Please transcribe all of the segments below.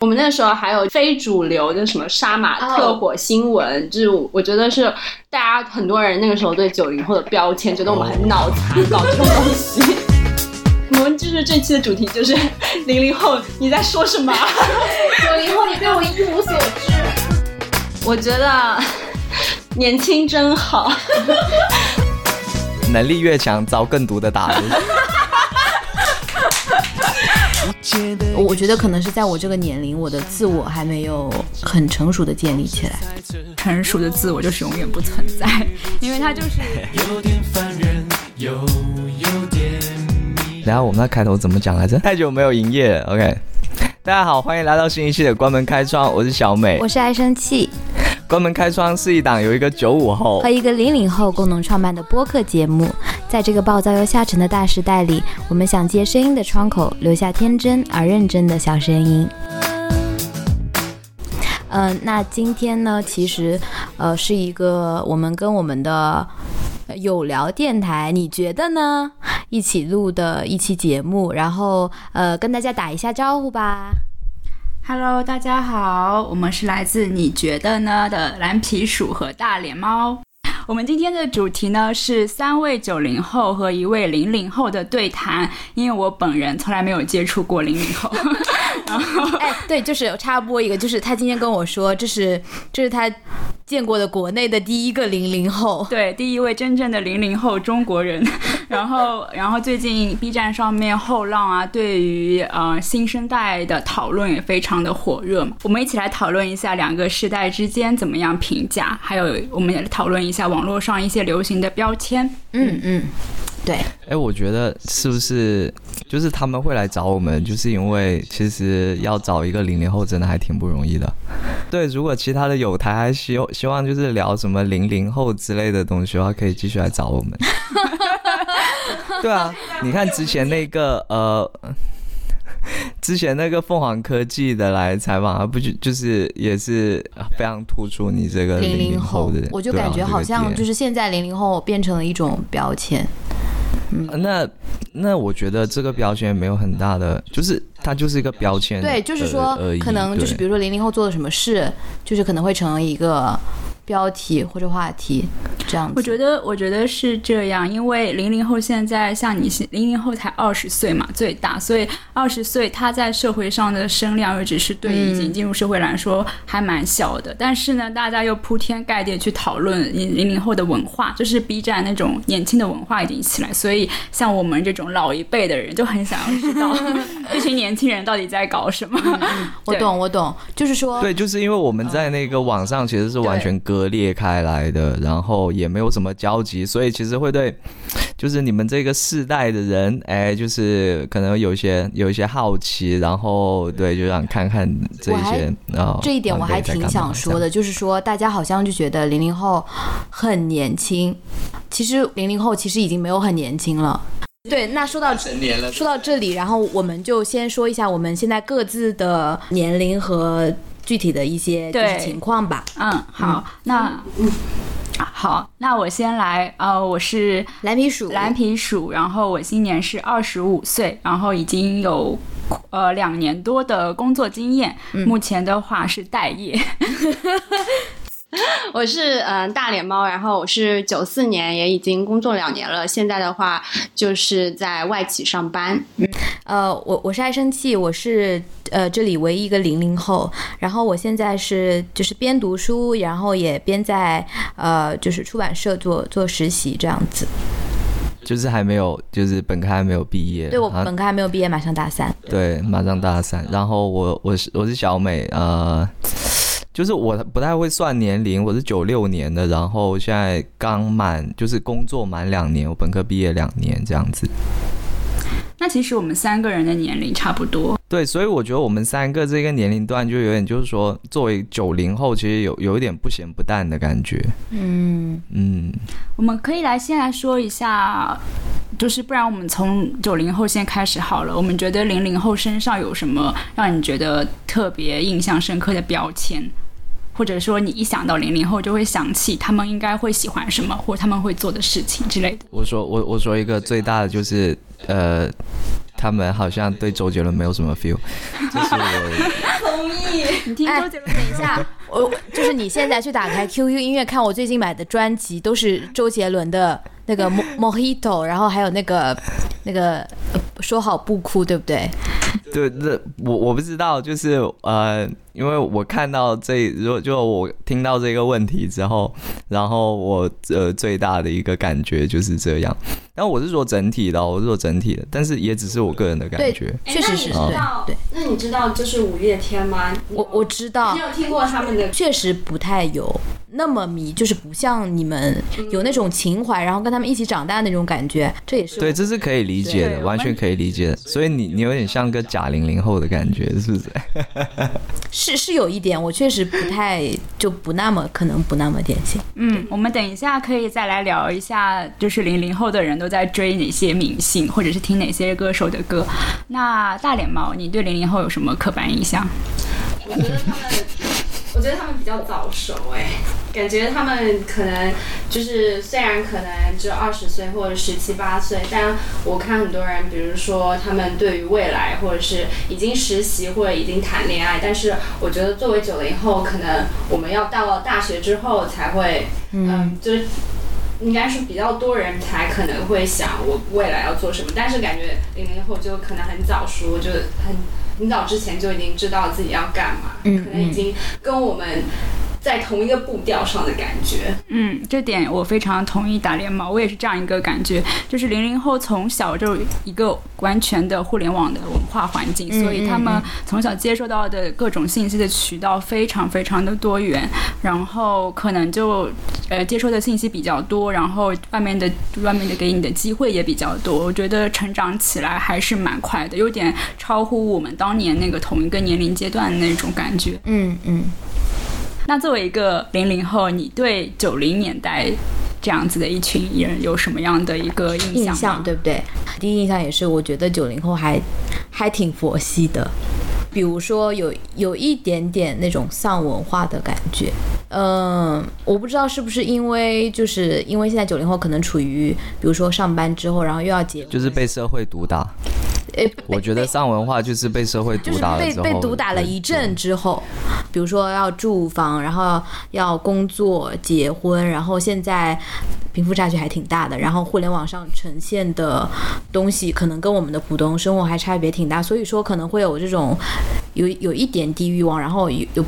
我们那时候还有非主流的什么杀马特火新闻，就是我觉得是大家很多人那个时候对九零后的标签，觉得我们很脑残，搞这种东西。我们就是这期的主题就是零零后，你在说什么？九零后，你对我一无所知。我觉得年轻真好，能力越强，遭更毒的打。我觉得可能是在我这个年龄，我的自我还没有很成熟的建立起来。成熟的自我就是永远不存在，因为它就是。然后我们的开头怎么讲来着？太久没有营业，OK。大家好，欢迎来到新一期的关门开窗，我是小美，我是爱生气。关门开窗是一档由一个九五后和一个零零后共同创办的播客节目。在这个暴躁又下沉的大时代里，我们想借声音的窗口，留下天真而认真的小声音。嗯，那今天呢，其实，呃，是一个我们跟我们的有聊电台，你觉得呢？一起录的一期节目，然后，呃，跟大家打一下招呼吧。Hello，大家好，我们是来自你觉得呢的蓝皮鼠和大脸猫。我们今天的主题呢是三位九零后和一位零零后的对谈，因为我本人从来没有接触过零零后。然后，哎，对，就是插播一个，就是他今天跟我说，这是这是他。见过的国内的第一个零零后，对，第一位真正的零零后中国人。然后，然后最近 B 站上面后浪啊，对于呃新生代的讨论也非常的火热嘛。我们一起来讨论一下两个时代之间怎么样评价，还有我们也讨论一下网络上一些流行的标签。嗯嗯。对，哎，我觉得是不是就是他们会来找我们，就是因为其实要找一个零零后真的还挺不容易的。对，如果其他的有台还希希望就是聊什么零零后之类的东西的话，可以继续来找我们。对啊，你看之前那个呃，之前那个凤凰科技的来采访，不就就是也是非常突出你这个零零后的，我就感觉好像就是现在零零后变成了一种标签。那那我觉得这个标签没有很大的，就是它就是一个标签。对，就是说可能就是比如说零零后做了什么事，就是可能会成为一个。标题或者话题，这样子。我觉得，我觉得是这样，因为零零后现在像你，零零后才二十岁嘛，最大，所以二十岁他在社会上的声量又只是对已经进入社会来说还蛮小的。但是呢，大家又铺天盖地去讨论零零后的文化，就是 B 站那种年轻的文化已经起来，所以像我们这种老一辈的人就很想要知道 这群年轻人到底在搞什么。我懂，我懂，就是说，对，就是因为我们在那个网上其实是完全割。裂开来的，然后也没有什么交集，所以其实会对，就是你们这个世代的人，哎，就是可能有些有一些好奇，然后对，就想看看这些啊。这一点我还挺想说的，就是说大家好像就觉得零零后很年轻，其实零零后其实已经没有很年轻了。对，那说到成年了说到这里，然后我们就先说一下我们现在各自的年龄和。具体的一些情况吧。嗯，好，那好，那我先来。呃，我是蓝皮鼠，蓝皮鼠。然后我今年是二十五岁，然后已经有呃两年多的工作经验。目前的话是待业。我是嗯大脸猫，然后我是九四年，也已经工作两年了。现在的话就是在外企上班。嗯呃，我我是爱生气，我是呃这里唯一一个零零后。然后我现在是就是边读书，然后也边在呃就是出版社做做实习这样子。就是还没有，就是本科还没有毕业。对我本科还没有毕业，马上大三。对，马上大三。然后我我是我是小美，呃。就是我不太会算年龄，我是九六年的，然后现在刚满，就是工作满两年，我本科毕业两年这样子。那其实我们三个人的年龄差不多。对，所以我觉得我们三个这个年龄段就有点，就是说作为九零后，其实有有一点不咸不淡的感觉。嗯嗯，我们可以来先来说一下，就是不然我们从九零后先开始好了。我们觉得零零后身上有什么让你觉得特别印象深刻的标签？或者说，你一想到零零后，就会想起他们应该会喜欢什么，或者他们会做的事情之类的。我说，我我说一个最大的就是，呃，他们好像对周杰伦没有什么 feel，就是我。同意。你听周杰伦？等一下，我就是你现在去打开 QQ 音乐，看我最近买的专辑都是周杰伦的那个 Mojito，然后还有那个那个说好不哭，对不对？对，那我我不知道，就是呃。因为我看到这，如果就我听到这个问题之后，然后我呃最大的一个感觉就是这样。然后我是说整体的，我是说整体的，但是也只是我个人的感觉。确实是。对，那你知道就是五月天吗？我我知道。你有听过他们的？确实不太有那么迷，就是不像你们有那种情怀，然后跟他们一起长大那种感觉。这也是对，这是可以理解的，完全可以理解的。所以你你有点像个假零零后的感觉，是不是？是是有一点，我确实不太就不那么可能不那么典型。嗯，我们等一下可以再来聊一下，就是零零后的人都在追哪些明星，或者是听哪些歌手的歌。那大脸猫，你对零零后有什么刻板印象？我觉得他们。我觉得他们比较早熟哎，感觉他们可能就是虽然可能只有二十岁或者十七八岁，但我看很多人，比如说他们对于未来或者是已经实习或者已经谈恋爱，但是我觉得作为九零后，可能我们要到了大学之后才会，嗯，就是应该是比较多人才可能会想我未来要做什么，但是感觉零零后就可能很早熟，就很。很早之前就已经知道自己要干嘛，可能已经跟我们。在同一个步调上的感觉，嗯，这点我非常同意打脸猫，我也是这样一个感觉，就是零零后从小就一个完全的互联网的文化环境，所以他们从小接受到的各种信息的渠道非常非常的多元，然后可能就呃接收的信息比较多，然后外面的外面的给你的机会也比较多，我觉得成长起来还是蛮快的，有点超乎我们当年那个同一个年龄阶段的那种感觉，嗯嗯。那作为一个零零后，你对九零年代这样子的一群人有什么样的一个印象？对不对？第一印象也是，我觉得九零后还还挺佛系的，比如说有有一点点那种丧文化的感觉。嗯，我不知道是不是因为就是因为现在九零后可能处于比如说上班之后，然后又要结，就是被社会毒打。我觉得丧文化就是被社会毒打了之后，被被毒打了一阵之后，比如说要住房，然后要工作、结婚，然后现在贫富差距还挺大的，然后互联网上呈现的东西可能跟我们的普通生活还差别挺大，所以说可能会有这种有有一点低欲望，然后有有。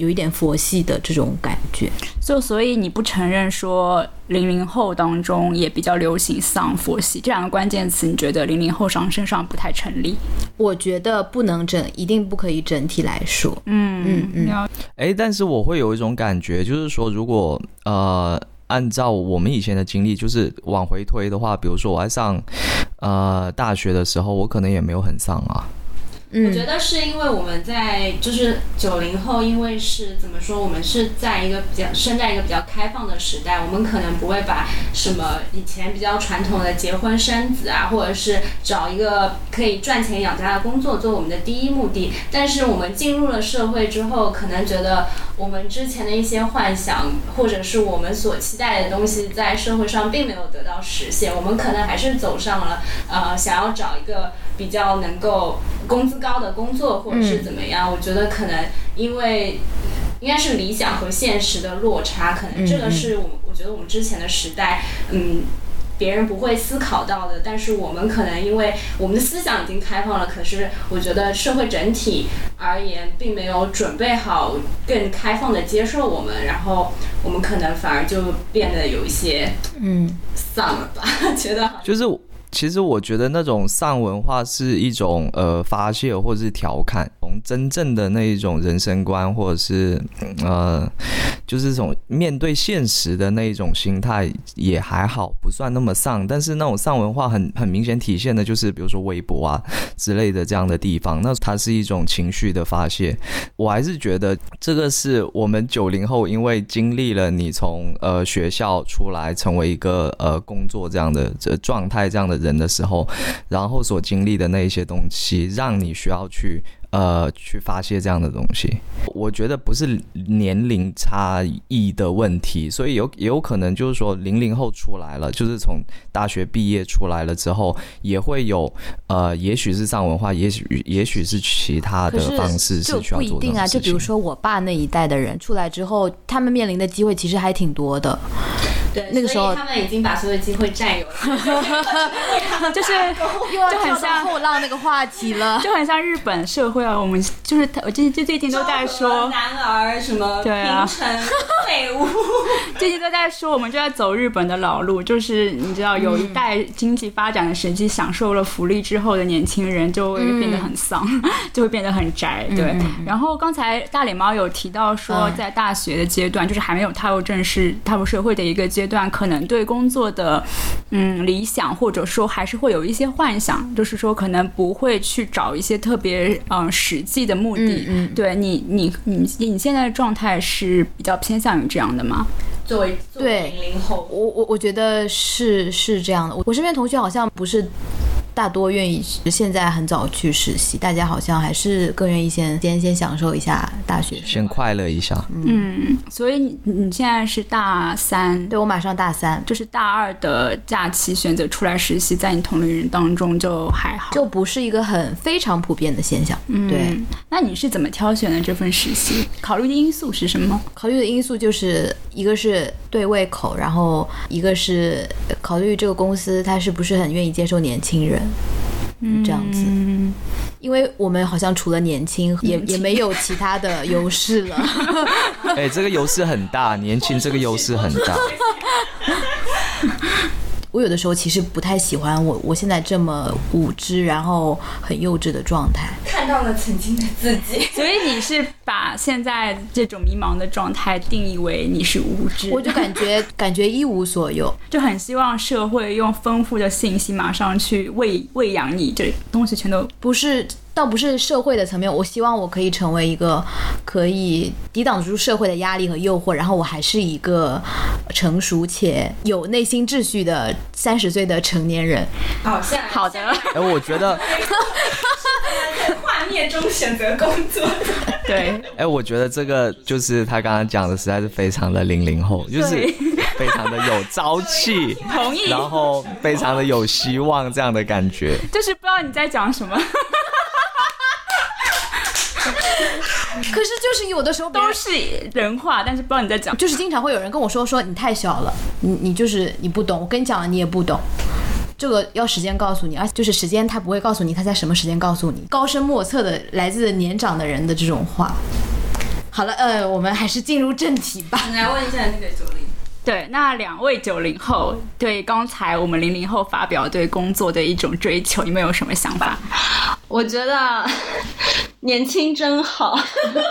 有一点佛系的这种感觉，就所以你不承认说零零后当中也比较流行丧佛系这两个关键词，你觉得零零后上身上不太成立？我觉得不能整，一定不可以整体来说。嗯嗯嗯。哎，但是我会有一种感觉，就是说，如果呃按照我们以前的经历，就是往回推的话，比如说我在上呃大学的时候，我可能也没有很丧啊。我觉得是因为我们在就是九零后，因为是怎么说，我们是在一个比较生在一个比较开放的时代，我们可能不会把什么以前比较传统的结婚生子啊，或者是找一个可以赚钱养家的工作做我们的第一目的。但是我们进入了社会之后，可能觉得我们之前的一些幻想，或者是我们所期待的东西，在社会上并没有得到实现，我们可能还是走上了呃想要找一个比较能够工资。高的工作或者是怎么样？我觉得可能因为应该是理想和现实的落差，可能这个是我我觉得我们之前的时代，嗯，别人不会思考到的。但是我们可能因为我们的思想已经开放了，可是我觉得社会整体而言并没有准备好更开放的接受我们，然后我们可能反而就变得有一些嗯丧了吧？觉得就是。其实我觉得那种丧文化是一种呃发泄或者是调侃，从真正的那一种人生观或者是呃就是这种面对现实的那一种心态也还好，不算那么丧。但是那种丧文化很很明显体现的就是比如说微博啊之类的这样的地方，那它是一种情绪的发泄。我还是觉得这个是我们九零后因为经历了你从呃学校出来成为一个呃工作这样的这状态这样的。人的时候，然后所经历的那一些东西，让你需要去。呃，去发泄这样的东西，我觉得不是年龄差异的问题，所以有也有可能就是说零零后出来了，就是从大学毕业出来了之后，也会有呃，也许是上文化，也许也许是其他的方式是需要做不一定啊，就比如说我爸那一代的人出来之后，他们面临的机会其实还挺多的。对，那个时候他们已经把所有机会占有了，就是 又要很像后浪那个话题了，就很像日本社会。对啊，我们就是我最最最近都在说男儿什么 对啊废物，最近都在说我们就在走日本的老路，就是你知道有一代经济发展的时期，享受了福利之后的年轻人就会变得很丧，就会变得很宅。对，然后刚才大脸猫有提到说，在大学的阶段，就是还没有踏入正式踏入社会的一个阶段，可能对工作的嗯理想或者说还是会有一些幻想，就是说可能不会去找一些特别嗯。实际的目的，对你，你，你，你现在的状态是比较偏向于这样的吗？作为对零零后，我我我觉得是是这样的。我我身边同学好像不是。大多愿意现在很早去实习，大家好像还是更愿意先先先享受一下大学，先快乐一下。嗯，所以你你现在是大三，对我马上大三，就是大二的假期选择出来实习，在你同龄人当中就还好，就不是一个很非常普遍的现象。嗯，对。那你是怎么挑选的这份实习？考虑的因素是什么？考虑的因素就是一个是对胃口，然后一个是考虑这个公司它是不是很愿意接受年轻人。嗯，这样子，因为我们好像除了年轻，也也没有其他的优势了。哎，这个优势很大，年轻这个优势很大。我有的时候其实不太喜欢我我现在这么无知，然后很幼稚的状态。看到了曾经的自己，所以你是把现在这种迷茫的状态定义为你是无知。我就感觉 感觉一无所有，就很希望社会用丰富的信息马上去喂喂养你，这东西全都不是。倒不是社会的层面，我希望我可以成为一个可以抵挡住社会的压力和诱惑，然后我还是一个成熟且有内心秩序的三十岁的成年人。好，像好的。哎，我觉得在幻灭中选择工作。对。哎，我觉得这个就是他刚刚讲的，实在是非常的零零后，就是非常的有朝气，同意。然后非常的有希望，这样的感觉。就是不知道你在讲什么。可是就是有的时候都是人话，但是不知道你在讲，就是经常会有人跟我说说你太小了，你你就是你不懂，我跟你讲了你也不懂，这个要时间告诉你，而且就是时间他不会告诉你他在什么时间告诉你，高深莫测的来自年长的人的这种话。好了，呃，我们还是进入正题吧。来问一下那个九零，对，那两位九零后对刚才我们零零后发表对工作的一种追求，你们有什么想法？我觉得。年轻真好，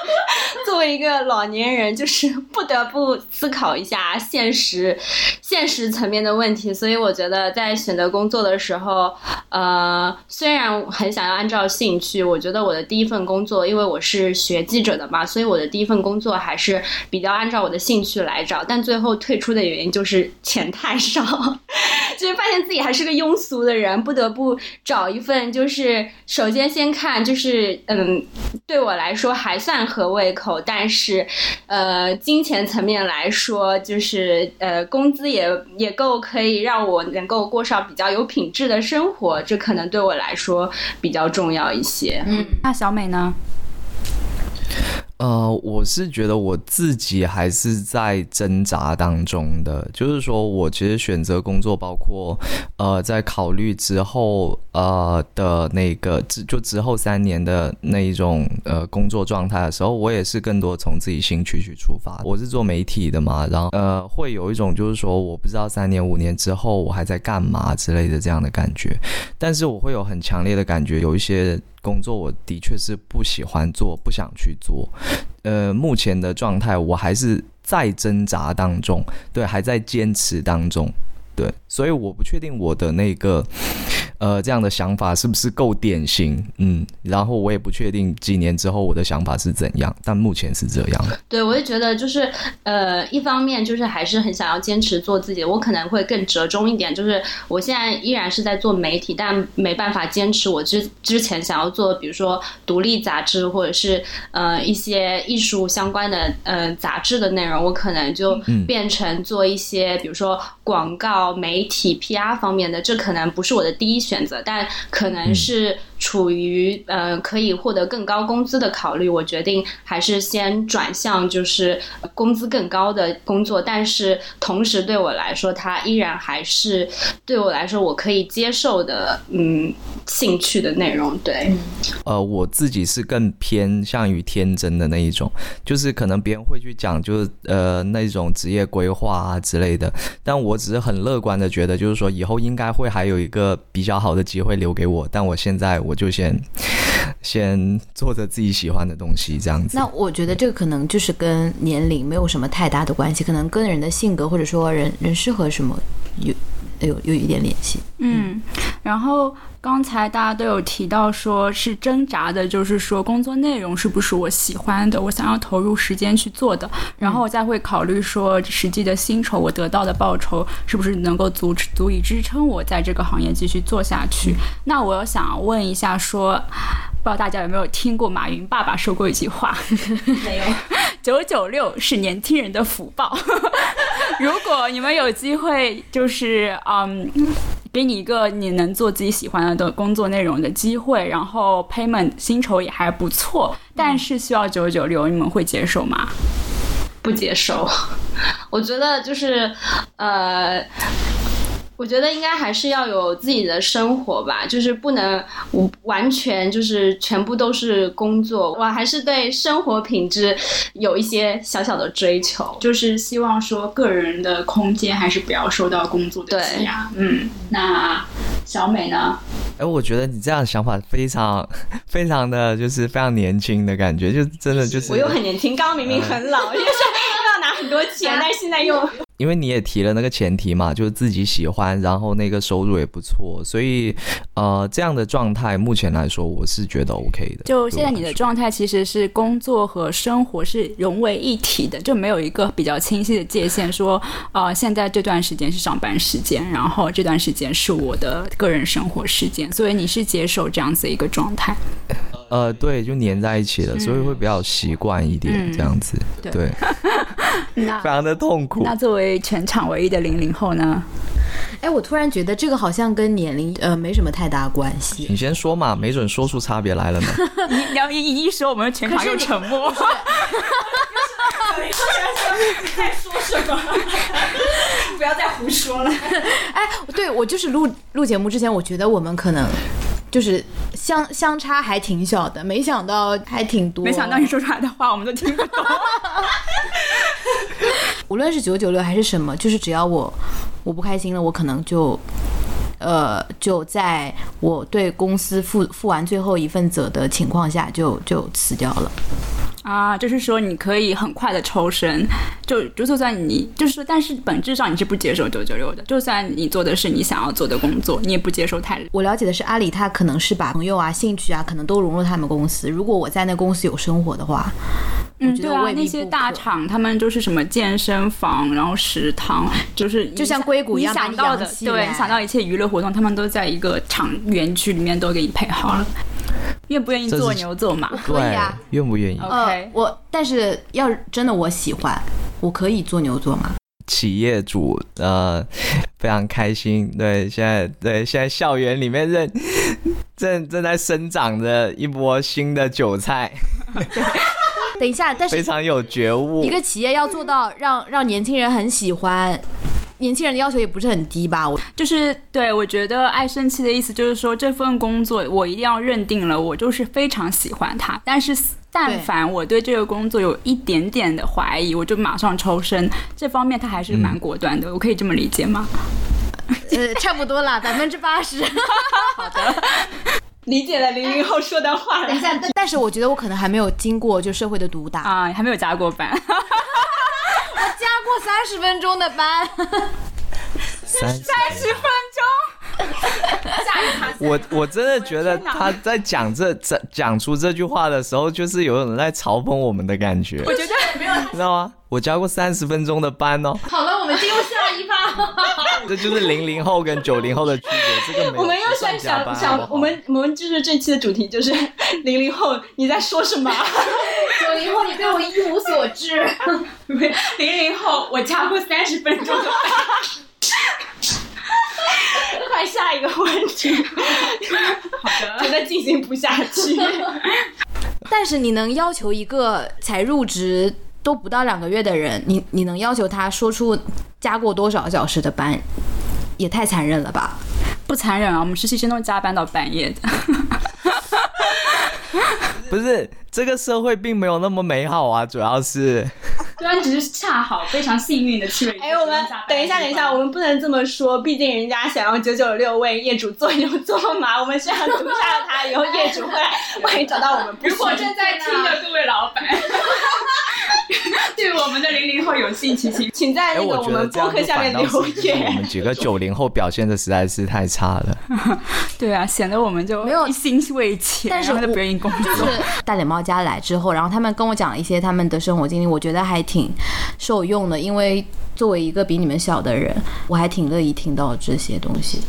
作为一个老年人，就是不得不思考一下现实、现实层面的问题。所以我觉得在选择工作的时候，呃，虽然很想要按照兴趣，我觉得我的第一份工作，因为我是学记者的嘛，所以我的第一份工作还是比较按照我的兴趣来找。但最后退出的原因就是钱太少，就是发现自己还是个庸俗的人，不得不找一份就是首先先看就是嗯。对我来说还算合胃口，但是，呃，金钱层面来说，就是呃，工资也也够可以让我能够过上比较有品质的生活，这可能对我来说比较重要一些。嗯，那小美呢？呃，我是觉得我自己还是在挣扎当中的，就是说我其实选择工作，包括呃，在考虑之后呃的那个之就之后三年的那一种呃工作状态的时候，我也是更多从自己兴趣去出发。我是做媒体的嘛，然后呃会有一种就是说我不知道三年五年之后我还在干嘛之类的这样的感觉，但是我会有很强烈的感觉，有一些。工作我的确是不喜欢做，不想去做。呃，目前的状态我还是在挣扎当中，对，还在坚持当中，对，所以我不确定我的那个呃，这样的想法是不是够典型？嗯，然后我也不确定几年之后我的想法是怎样，但目前是这样。对，我就觉得就是呃，一方面就是还是很想要坚持做自己，我可能会更折中一点，就是我现在依然是在做媒体，但没办法坚持我之之前想要做，比如说独立杂志或者是呃一些艺术相关的呃杂志的内容，我可能就变成做一些比如说广告媒体 PR 方面的，这可能不是我的第一选择，但可能是。处于呃可以获得更高工资的考虑，我决定还是先转向就是工资更高的工作，但是同时对我来说，它依然还是对我来说我可以接受的嗯兴趣的内容。对，呃，我自己是更偏向于天真的那一种，就是可能别人会去讲就是呃那种职业规划啊之类的，但我只是很乐观的觉得，就是说以后应该会还有一个比较好的机会留给我，但我现在。我就先先做着自己喜欢的东西，这样子。那我觉得这个可能就是跟年龄没有什么太大的关系，可能跟人的性格或者说人人适合什么有有有一点联系。嗯，然后。刚才大家都有提到，说是挣扎的，就是说工作内容是不是我喜欢的，我想要投入时间去做的，然后我再会考虑说实际的薪酬，我得到的报酬是不是能够足足以支撑我在这个行业继续做下去。那我想问一下，说不知道大家有没有听过马云爸爸说过一句话？没有，九九六是年轻人的福报。如果你们有机会，就是嗯。给你一个你能做自己喜欢的工作内容的机会，然后 payment 薪酬也还不错，但是需要九九六，你们会接受吗？不接受，我觉得就是呃。我觉得应该还是要有自己的生活吧，就是不能完全就是全部都是工作。我还是对生活品质有一些小小的追求，就是希望说个人的空间还是不要受到工作的挤压。嗯，那小美呢？哎，我觉得你这样想法非常非常的就是非常年轻的感觉，就真的就是我又很年轻，刚刚明明很老，就 是要拿很多钱，但是现在又。因为你也提了那个前提嘛，就是自己喜欢，然后那个收入也不错，所以呃，这样的状态目前来说，我是觉得 OK 的。就现在你的状态其实是工作和生活是融为一体的，就没有一个比较清晰的界限，说呃，现在这段时间是上班时间，然后这段时间是我的个人生活时间，所以你是接受这样子一个状态。呃，对，就粘在一起了，所以会比较习惯一点这样子，对，那非常的痛苦。那作为全场唯一的零零后呢？哎，我突然觉得这个好像跟年龄呃没什么太大关系。你先说嘛，没准说出差别来了呢。你要一一说，我们全场又沉默。你在说什么？不要再胡说了。哎，对我就是录录节目之前，我觉得我们可能。就是相相差还挺小的，没想到还挺多。没想到你说出来的话我们都听不懂。无论是九九六还是什么，就是只要我我不开心了，我可能就呃就在我对公司负负完最后一份责的情况下，就就辞掉了。啊，就是说你可以很快的抽身，就就就算你就是，但是本质上你是不接受九九六的。就算你做的是你想要做的工作，你也不接受太。我了解的是阿里，他可能是把朋友啊、兴趣啊，可能都融入他们公司。如果我在那公司有生活的话，嗯，对啊，那些大厂他们就是什么健身房，然后食堂，就是就像硅谷一样，你想到的，对，想到一切娱乐活动，他们都在一个厂园区里面都给你配好了。愿不愿意做牛做马？可以啊，愿不愿意？OK，我但是要真的我喜欢，我可以做牛做马。企业主呃非常开心，对，现在对现在校园里面正 正正在生长着一波新的韭菜。等一下，但是非常有觉悟。一个企业要做到让让年轻人很喜欢。年轻人的要求也不是很低吧？我就是对我觉得爱生气的意思就是说这份工作我一定要认定了，我就是非常喜欢它。但是但凡我对这个工作有一点点的怀疑，我就马上抽身。这方面他还是蛮果断的，我可以这么理解吗？呃，差不多啦，百分之八十。好的，理解了零零后说的话。等一下，但是我觉得我可能还没有经过就社会的毒打啊，还没有加过班。我加过三十分钟的班，三三十分钟，下一。我我真的觉得他在讲这这讲出这句话的时候，就是有人在嘲讽我们的感觉。我觉得没有，你知道吗？我教过三十分钟的班哦。好了，我们进入下一趴。这就是零零后跟九零后的区别。这个我们又在想想，我们我们就是这期的主题就是零零后你在说什么？九零后你对我一无所知。零零后我教过三十分钟的班。快下一个问题。好的，真的进行不下去。但是你能要求一个才入职都不到两个月的人，你你能要求他说出加过多少小时的班，也太残忍了吧？不残忍啊，我们实习生都加班到半夜的。不是，这个社会并没有那么美好啊，主要是。对啊，只是恰好非常幸运的去了。哎，我们等一下，等一下，我们不能这么说，毕竟人家想要九九六为业主做牛做马，我们是要毒杀了他，以后业主会来万一找到我们。如果正在听的各位老板，对我们的零零后有兴趣，请请在那个我们博客下面留言。我们几个九零后表现的实在是太差了。对啊，显得我们就没有一心为钱，但是不愿意工作。就是 大脸猫家来之后，然后他们跟我讲了一些他们的生活经历，我觉得还。挺受用的，因为作为一个比你们小的人，我还挺乐意听到这些东西。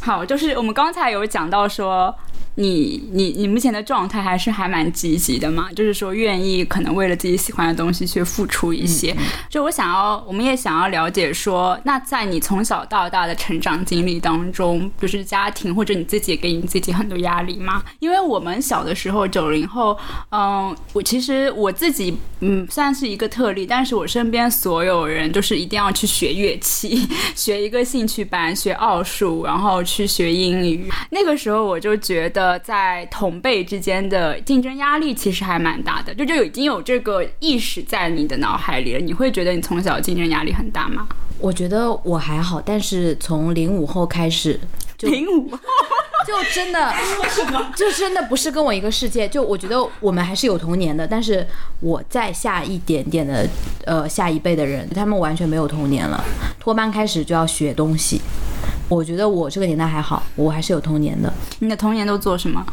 好，就是我们刚才有讲到说。你你你目前的状态还是还蛮积极的嘛？就是说愿意可能为了自己喜欢的东西去付出一些。就我想要，我们也想要了解说，那在你从小到大的成长经历当中，就是家庭或者你自己给你自己很多压力吗？因为我们小的时候，九零后，嗯，我其实我自己嗯算是一个特例，但是我身边所有人都是一定要去学乐器，学一个兴趣班，学奥数，然后去学英语。那个时候我就觉得。呃，在同辈之间的竞争压力其实还蛮大的，就就已经有这个意识在你的脑海里了。你会觉得你从小竞争压力很大吗？我觉得我还好，但是从零五后开始，零五就真的就真的不是跟我一个世界。就我觉得我们还是有童年的，但是我再下一点点的呃下一辈的人，他们完全没有童年了，托班开始就要学东西。我觉得我这个年代还好，我还是有童年的。你的童年都做什么？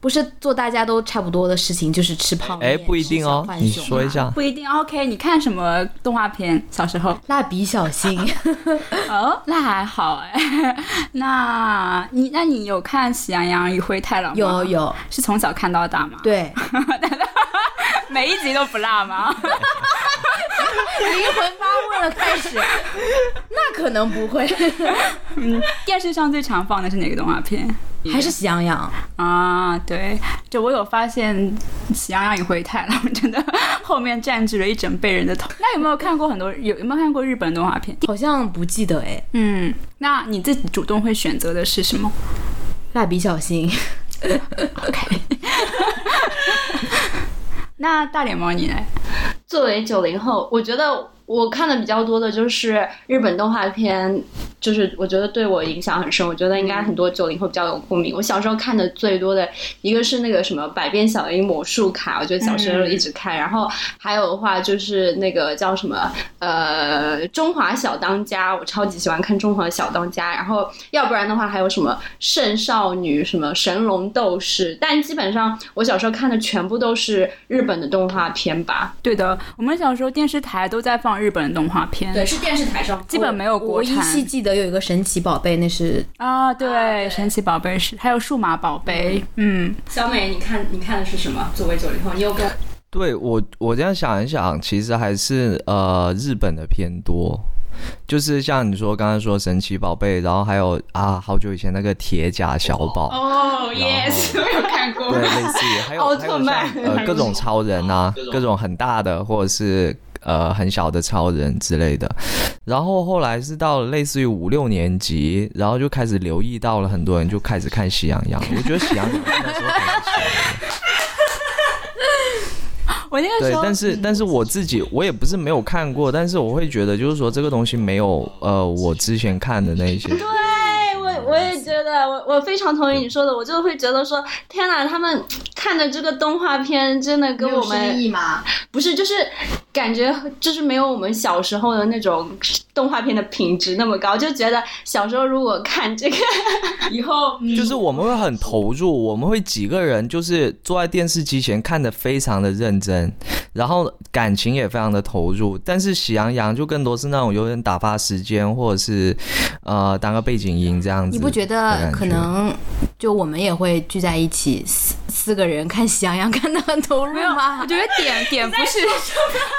不是做大家都差不多的事情，就是吃泡面。哎，不一定哦，你说一下。不一定。OK，你看什么动画片？小时候，蜡笔小新。哦，那还好哎。那你那你有看《喜羊羊与灰太狼》吗？有有，是从小看到大吗？对。每一集都不辣吗？灵魂发问了，开始。那可能不会。嗯，电视上最常放的是哪个动画片？还是喜羊羊啊？对，就我有发现《喜羊羊与灰太狼》真的后面占据了一整辈人的头。那有没有看过很多？有有没有看过日本动画片？好像不记得哎。嗯，那你自己主动会选择的是什么？蜡笔小新。OK。那大脸猫你呢？作为九零后，我觉得。我看的比较多的就是日本动画片，就是我觉得对我影响很深。我觉得应该很多九零后比较有共鸣。我小时候看的最多的一个是那个什么《百变小樱魔术卡》，我觉得小时候一直看。然后还有的话就是那个叫什么呃《中华小当家》，我超级喜欢看《中华小当家》。然后要不然的话还有什么《圣少女》什么《神龙斗士》，但基本上我小时候看的全部都是日本的动画片吧。对的，我们小时候电视台都在放。日本的动画片对，是电视台上基本没有国产。我依稀记得有一个神奇宝贝，那是啊，对，神奇宝贝是，还有数码宝贝。嗯，小美，你看你看的是什么？作为九零后，你有跟？对我，我这样想一想，其实还是呃日本的偏多。就是像你说刚刚说神奇宝贝，然后还有啊，好久以前那个铁甲小宝哦，yes，我有看过，对，类似于还有还有像呃各种超人啊，各种很大的或者是呃很小的超人之类的。然后后来是到了类似于五六年级，然后就开始留意到了很多人就开始看喜羊羊，我觉得喜羊羊那时候开始。我那个时候，对，但是但是我自己我也不是没有看过，但是我会觉得就是说这个东西没有呃我之前看的那些。对，我我也觉得，我我非常同意你说的，我就会觉得说，天哪，他们看的这个动画片真的跟我们不是，就是感觉就是没有我们小时候的那种动画片的品质那么高，就觉得小时候如果看这个，以后就是我们会很投入，我们会几个人就是坐在电视机前看的非常的认真，然后感情也非常的投入。但是《喜羊羊》就更多是那种有点打发时间，或者是呃当个背景音这样子。你不觉得可能就我们也会聚在一起四四个人看《喜羊羊》看的很投入吗？我觉得点点不是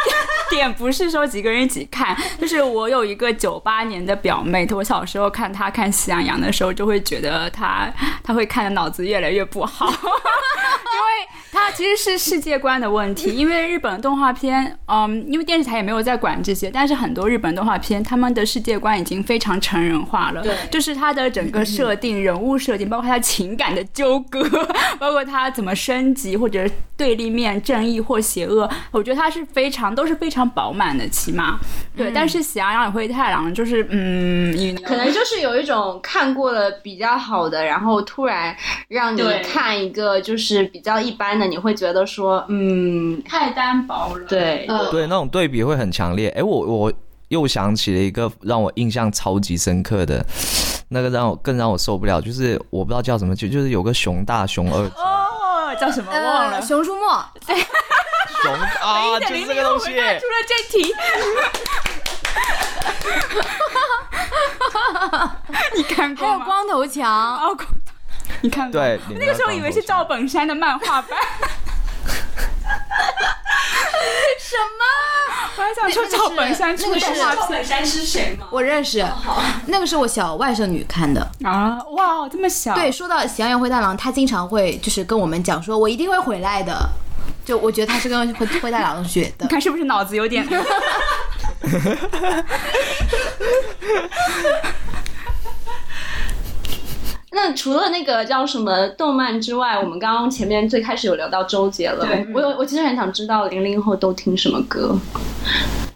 点不是说几个人一起看，就是我有一个九八年的表妹，我小时候看她看《喜羊羊》的时候，就会觉得她她会看的脑子越来越不好，因为她其实是世界观的问题。因为日本动画片，嗯，因为电视台也没有在管这些，但是很多日本动画片，他们的世界观已经非常成人化了，对，就是它的整个设定、人物设定，包括它情感的纠葛，包括它怎么升级或者对立面正义或邪恶，我觉得它是非常都是非常饱满的，起码对。但是《喜羊羊与灰太狼》就是嗯，可能就是有一种看过了比较好的，然后突然让你看一个就是比较一般的，你会觉得说嗯太单薄了。对对，那种对比会很强烈。哎，我我又想起了一个让我印象超级深刻的，那个让我更让我受不了，就是我不知道叫什么，就就是有个熊大熊二。哦叫什么忘了？熊出没。啊，就是这个东西。出了这题。你看过还有光头强。哦，光头。你看过？对。那个时候以为是赵本山的漫画版。什么？我还想说赵本山那个是赵本山是谁吗？我认识。那个是我小外甥女看的啊！哇，这么小。对，说到《喜羊羊灰太狼》，他经常会就是跟我们讲说，我一定会回来的。就我觉得他是跟灰灰太狼学的。你看是不是脑子有点？那除了那个叫什么动漫之外，我们刚刚前面最开始有聊到周杰伦，我有我其实很想知道零零后都听什么歌，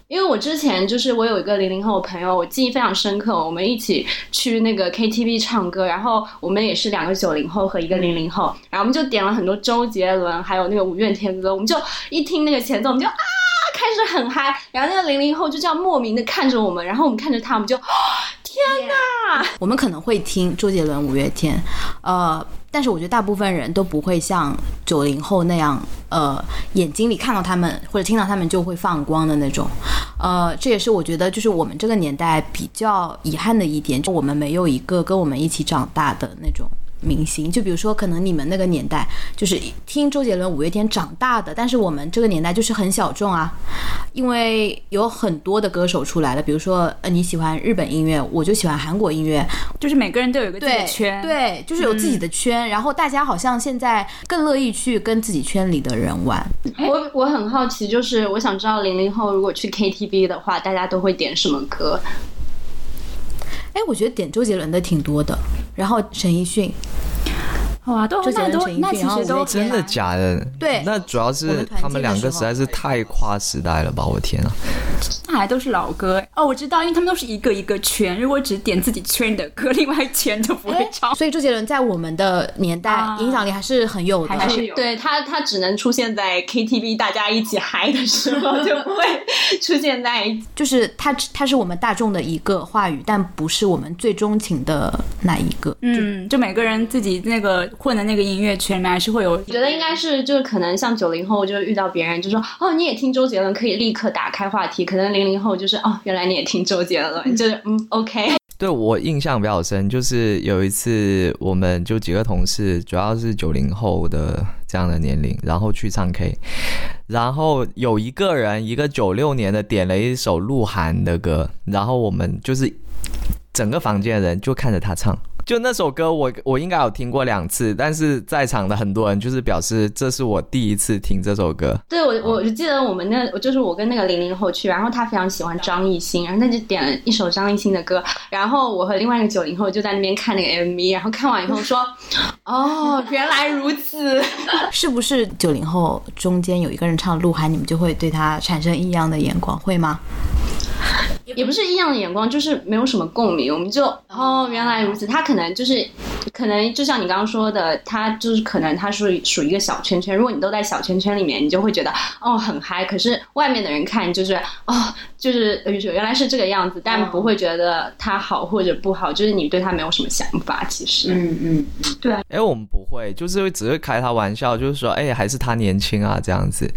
因为我之前就是我有一个零零后朋友，我记忆非常深刻，我们一起去那个 KTV 唱歌，然后我们也是两个九零后和一个零零后，然后我们就点了很多周杰伦，还有那个五月天歌，我们就一听那个前奏，我们就啊开始很嗨，然后那个零零后就这样莫名的看着我们，然后我们看着他，我们就。天呐，我们可能会听周杰伦、五月天，呃，但是我觉得大部分人都不会像九零后那样，呃，眼睛里看到他们或者听到他们就会放光的那种，呃，这也是我觉得就是我们这个年代比较遗憾的一点，就我们没有一个跟我们一起长大的那种。明星，就比如说，可能你们那个年代就是听周杰伦、五月天长大的，但是我们这个年代就是很小众啊，因为有很多的歌手出来了。比如说，呃，你喜欢日本音乐，我就喜欢韩国音乐，就是每个人都有一个自己的圈，对，就是有自己的圈。然后大家好像现在更乐意去跟自己圈里的人玩。我我很好奇，就是我想知道零零后如果去 KTV 的话，大家都会点什么歌？哎，我觉得点周杰伦的挺多的，然后陈奕迅。哇，都那都那其实都真的假的？对，那主要是他们两个实在是太跨时代了吧！我天啊，那还都是老歌哦，我知道，因为他们都是一个一个圈，如果只点自己圈的歌，另外一圈就不会唱。所以周杰伦在我们的年代影响力还是很有的，还是有。对他，他只能出现在 KTV 大家一起嗨的时候，就不会出现在，就是他他是我们大众的一个话语，但不是我们最钟情的那一个。嗯，就每个人自己那个。混的那个音乐圈里面还是会有，我觉得应该是就是可能像九零后就遇到别人就说哦你也听周杰伦可以立刻打开话题，可能零零后就是哦原来你也听周杰伦，就是嗯 OK。对我印象比较深，就是有一次我们就几个同事，主要是九零后的这样的年龄，然后去唱 K，然后有一个人一个九六年的点了一首鹿晗的歌，然后我们就是整个房间的人就看着他唱。就那首歌，我我应该有听过两次，但是在场的很多人就是表示这是我第一次听这首歌。对，我我就记得我们那，就是我跟那个零零后去，然后他非常喜欢张艺兴，然后他就点了一首张艺兴的歌，然后我和另外一个九零后就在那边看那个 MV，然后看完以后说，哦，原来如此，是不是九零后中间有一个人唱鹿晗，你们就会对他产生异样的眼光，会吗？也不是异样的眼光，就是没有什么共鸣。我们就哦，原来如此。他可能就是可能就像你刚刚说的，他就是可能他属于属于一个小圈圈。如果你都在小圈圈里面，你就会觉得哦很嗨。可是外面的人看就是哦，就是原来是这个样子，但不会觉得他好或者不好，就是你对他没有什么想法。其实，嗯嗯，对。哎，我们不会，就是只会开他玩笑，就是说，哎，还是他年轻啊，这样子。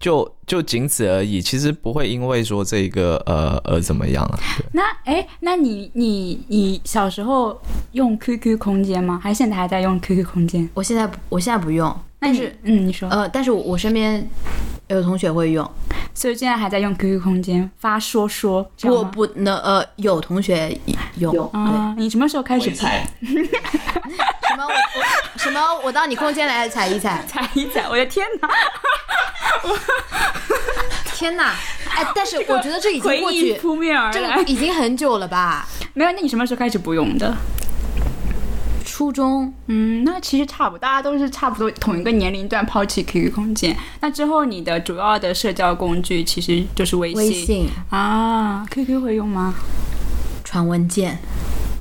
就就仅此而已，其实不会因为说这个呃呃怎么样啊？那哎，那你你你小时候用 QQ 空间吗？还是现在还在用 QQ 空间？我现在我现在不用，但是嗯，你说呃，但是我身边有同学会用，所以现在还在用 QQ 空间发说说。我不能呃，有同学用。啊，你什么时候开始 么我我什么我到你空间来踩一踩踩一踩？我的天哪！天哪！哎，但是我觉得这已经过去，扑面而来，已经很久了吧？没有，那你什么时候开始不用的？初中，嗯，那其实差不多，大家都是差不多同一个年龄段抛弃 QQ 空间。那之后你的主要的社交工具其实就是微信。微信啊，QQ 会用吗？传文件。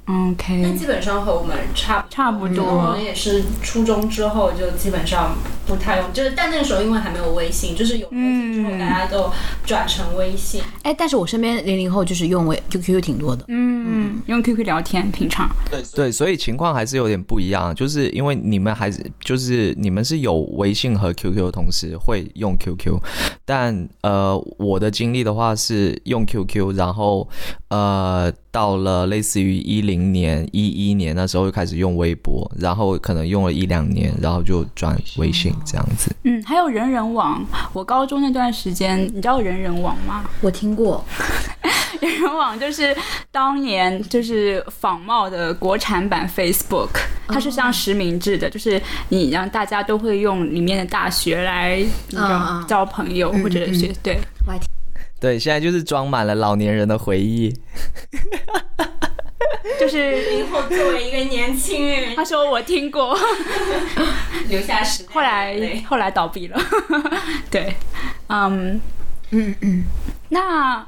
OK，那基本上和我们差差不多，我们也是初中之后就基本上不太用，就是但那个时候因为还没有微信，就是有微信之后大家都转成微信。哎，但是我身边零零后就是用微 QQ 挺多的，嗯，用 QQ 聊天平常。对对，所以情况还是有点不一样，就是因为你们还是就是你们是有微信和 QQ 的同时会用 QQ，但呃我的经历的话是用 QQ，然后呃。到了类似于一零年、一一年那时候，就开始用微博，然后可能用了一两年，然后就转微信这样子。嗯，还有人人网。我高中那段时间，你知道人人网吗？我听过。人人网就是当年就是仿冒的国产版 Facebook，它是像实名制的，就是你让大家都会用里面的大学来交朋友，或者是对。对，现在就是装满了老年人的回忆。就是零后作为一个年轻人，他说我听过，留下时代。后来后来倒闭了。对，嗯嗯嗯。那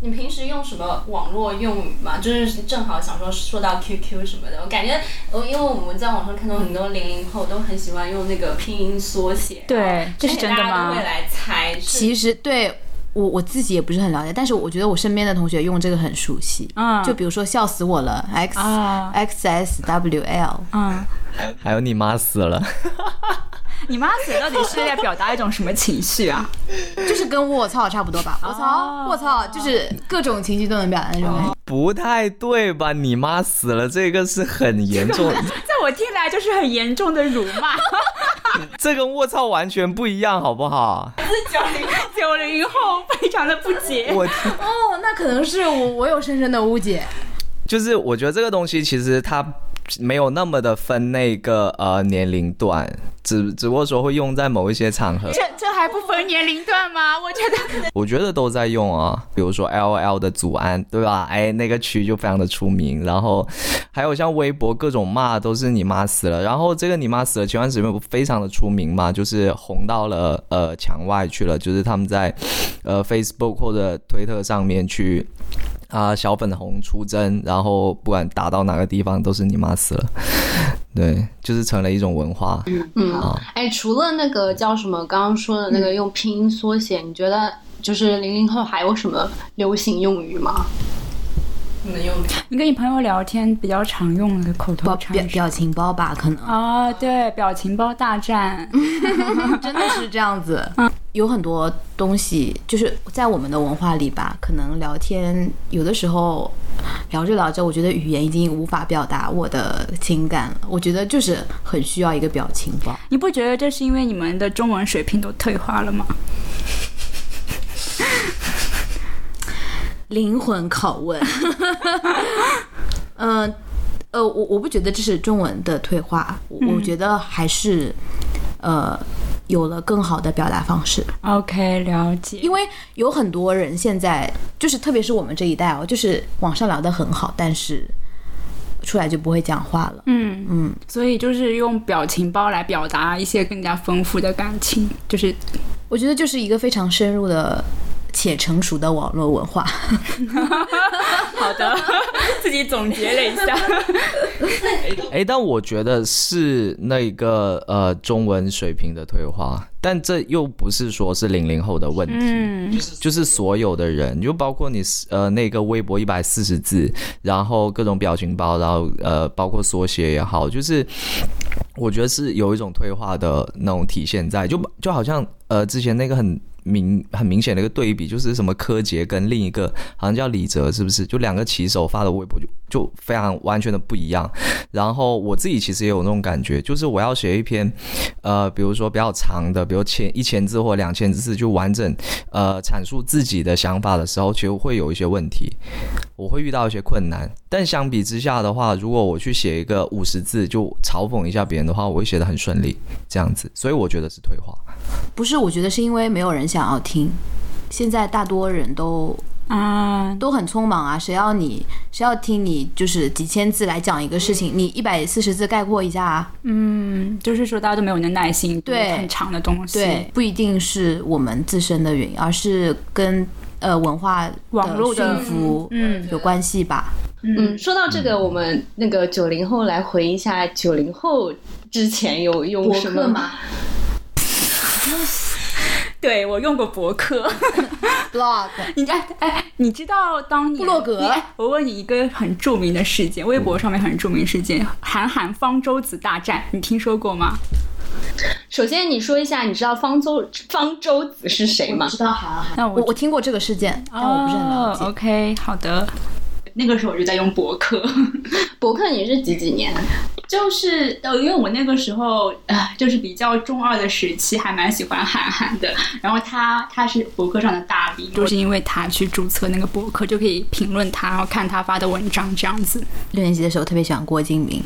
你平时用什么网络用语吗？就是正好想说说到 QQ 什么的，我感觉我因为我们在网上看到很多零零后都很喜欢用那个拼音缩写。对，这是真的吗？会来猜。其实对。我我自己也不是很了解，但是我觉得我身边的同学用这个很熟悉。嗯，就比如说笑死我了，x x s w l。嗯，还有你妈死了。你妈死了到底是在表达一种什么情绪啊？就是跟卧槽差不多吧？卧槽，卧槽，就是各种情绪都能表达那种。不太对吧？你妈死了，这个是很严重，在我听来就是很严重的辱骂。这跟卧槽完全不一样，好不好？是九零九零后非常的不解。我哦，那可能是我我有深深的误解。就是我觉得这个东西其实它。没有那么的分那个呃年龄段，只只不过说会用在某一些场合。这这还不分年龄段吗？我觉得，我觉得都在用啊。比如说 L O L 的祖安，对吧？哎，那个区就非常的出名。然后还有像微博各种骂都是你妈死了。然后这个你妈死了前段时间不非常的出名嘛，就是红到了呃墙外去了。就是他们在呃 Facebook 或者推特上面去。啊，小粉红出征，然后不管打到哪个地方，都是你妈死了，对，就是成了一种文化。嗯嗯，哎，除了那个叫什么刚刚说的那个用拼音缩写，你觉得就是零零后还有什么流行用语吗？你们用？你跟你朋友聊天比较常用的口头禅？表表情包吧，可能。啊，对，表情包大战，真的是这样子。有很多东西就是在我们的文化里吧，可能聊天有的时候聊着聊着，我觉得语言已经无法表达我的情感了。我觉得就是很需要一个表情包。你不觉得这是因为你们的中文水平都退化了吗？灵魂拷问。嗯，呃，我我不觉得这是中文的退化，我觉得还是呃。有了更好的表达方式。OK，了解。因为有很多人现在就是，特别是我们这一代哦，就是网上聊得很好，但是出来就不会讲话了。嗯嗯，所以就是用表情包来表达一些更加丰富的感情，就是我觉得就是一个非常深入的且成熟的网络文化。好的，自己总结了一下。哎，但我觉得是那个呃中文水平的退化，但这又不是说是零零后的问题，嗯，就是所有的人，就包括你呃那个微博一百四十字，然后各种表情包，然后呃包括缩写也好，就是我觉得是有一种退化的那种体现在，就就好像呃之前那个很。明很明显的一个对比，就是什么柯洁跟另一个好像叫李哲，是不是？就两个骑手发的微博就就非常完全的不一样。然后我自己其实也有那种感觉，就是我要写一篇，呃，比如说比较长的，比如千一千字或两千字，就完整呃阐述自己的想法的时候，其实会有一些问题，我会遇到一些困难。但相比之下的话，如果我去写一个五十字就嘲讽一下别人的话，我会写的很顺利，这样子。所以我觉得是退化。不是，我觉得是因为没有人想要听。现在大多人都啊都很匆忙啊，谁要你谁要听你就是几千字来讲一个事情，你一百四十字概括一下啊。嗯，就是说大家都没有那耐心对很长的东西。对，不一定是我们自身的原因，而是跟呃文化网络的服嗯有关系吧。嗯，说到这个，我们那个九零后来回忆一下，九零后之前有用什么吗？对我用过博客，blog。你哎哎，你知道当年布洛格？我问你一个很著名的事件，微博上面很著名事件——韩寒方舟子大战，你听说过吗？首先你说一下，你知道方舟方舟子是谁吗？知道韩寒。那我我听过这个事件，但我不是很了解。OK，好的。那个时候我就在用博客，博客你是几几年？就是呃，因为我那个时候呃，就是比较中二的时期，还蛮喜欢韩寒的。然后他他是博客上的大 V，就是因为他去注册那个博客，就可以评论他，然后看他发的文章这样子。六年级的时候特别喜欢郭敬明。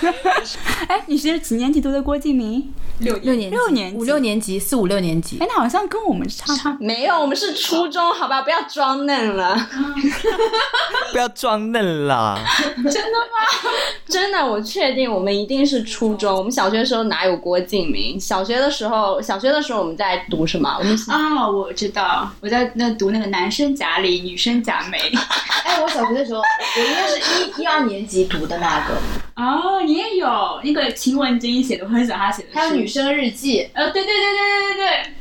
哎，你是几年级读的郭敬明？六六年六年五六年级四五六年级。哎，那好像跟我们差差没有，我们是初中，好吧，不要装嫩了，不要装嫩了。真的吗？真的，我确定我们一定是初中。我们小学的时候哪有郭敬明？小学的时候，小学的时候我们在读什么？我们啊，我知道，我在那读那个男生贾里，女生贾梅。哎，我小学的时候，我应该是一一二年级读的那个。哦，你也有那个秦文君写的，我很喜欢他写的。还有女生日记。呃，对对对对对对对。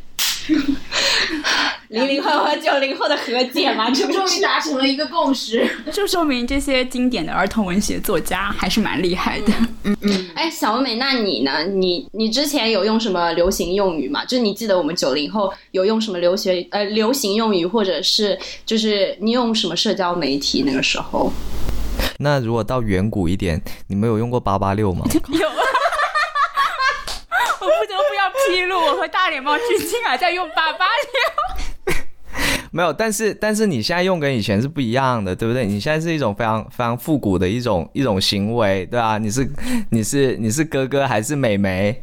零零后和九零后的和解嘛，终于达成了一个共识，就说明这些经典的儿童文学作家还是蛮厉害的。嗯嗯。哎，小美，那你呢？你你之前有用什么流行用语吗？就是你记得我们九零后有用什么留学呃流行用语，或者是就是你用什么社交媒体那个时候？那如果到远古一点，你们有用过八八六吗？有。我不得不要披露，我和大脸猫至今还在用八八六。没有，但是但是你现在用跟以前是不一样的，对不对？你现在是一种非常非常复古的一种一种行为，对吧？你是你是你是哥哥还是美眉？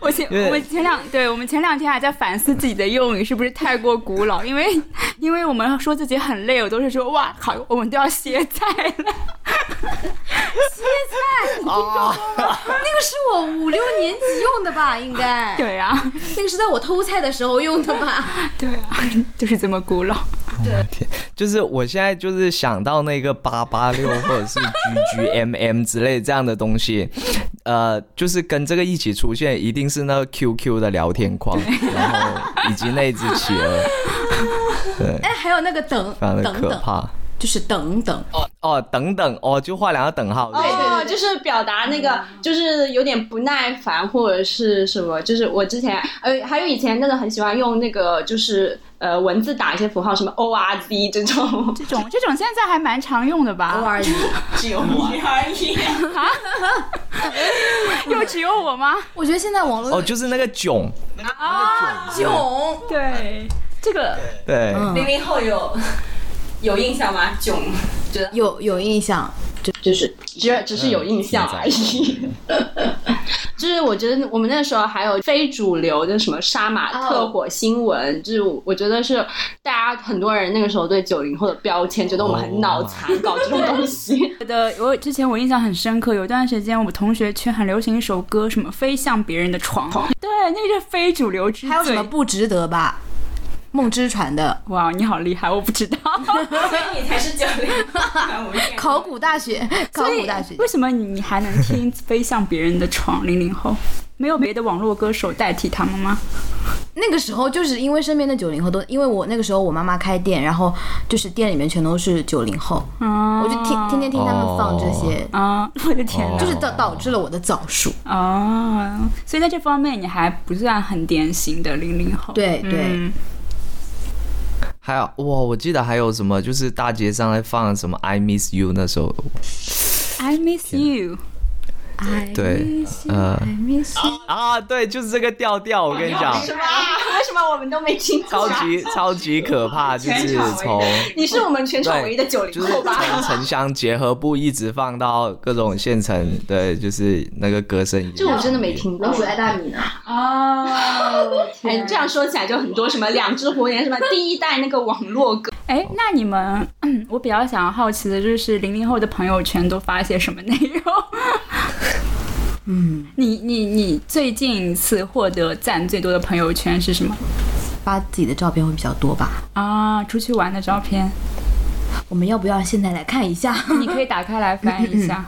我前我们前两对我们前两天还在反思自己的用语是不是太过古老，因为因为我们说自己很累，我都是说哇好，我们都要歇菜了。歇菜啊，那个是我五六年级用的吧？应该 对啊，那个是在我偷菜的时候用的吧？对啊，就是这么古老。对，就是我现在就是想到那个八八六或者是 G G M M 之类这样的东西，呃，就是跟这个一起出现，一定是那个 Q Q 的聊天框，然后以及那只企鹅。对，哎，还有那个等，非常的可怕。就是等等哦哦等等哦，就画两个等号。对对对，就是表达那个，就是有点不耐烦或者是什么。就是我之前呃，还有以前真的很喜欢用那个，就是呃文字打一些符号，什么 O R Z 这种。这种这种现在还蛮常用的吧？O R Z 只有你而已啊？又只有我吗？我觉得现在网络哦，就是那个囧啊囧，对这个对零零后有。有印象吗？囧，觉得有有印象，就就是只只是有印象而已。就是我觉得我们那时候还有非主流的什么杀马特火星文，就是我觉得是大家很多人那个时候对九零后的标签，觉得我们很脑残，搞这种东西。觉得我之前我印象很深刻，有段时间我们同学圈很流行一首歌，什么飞向别人的床，对，那个是非主流之还有什么不值得吧？梦之船的。哇，你好厉害，我不知道，所以你才是九零。考古大学，考古大学。为什么你还能听《飞向别人的床》？零零后没有别的网络歌手代替他们吗？那个时候就是因为身边的九零后都，因为我那个时候我妈妈开店，然后就是店里面全都是九零后，我就听天天听他们放这些啊，我的天，就是导导致了我的早熟哦，所以在这方面你还不算很典型的零零后，对对。还有哇，我记得还有什么，就是大街上在放什么 “I miss you” 那首，I miss you。对，呃，啊，对，就是这个调调。我跟你讲，什么？为什么我们都没听？超级超级可怕，就是从你是我们全场唯一的九零后吧？从城乡结合部一直放到各种县城，对，就是那个歌声。这我真的没听过。老鼠爱大米呢？哦，哎，这样说起来就很多什么两只蝴蝶，什么第一代那个网络歌。哎，那你们，我比较想要好奇的就是零零后的朋友圈都发些什么内容？嗯，你你你最近一次获得赞最多的朋友圈是什么？发自己的照片会比较多吧？啊，出去玩的照片。我们要不要现在来看一下？你可以打开来翻一下。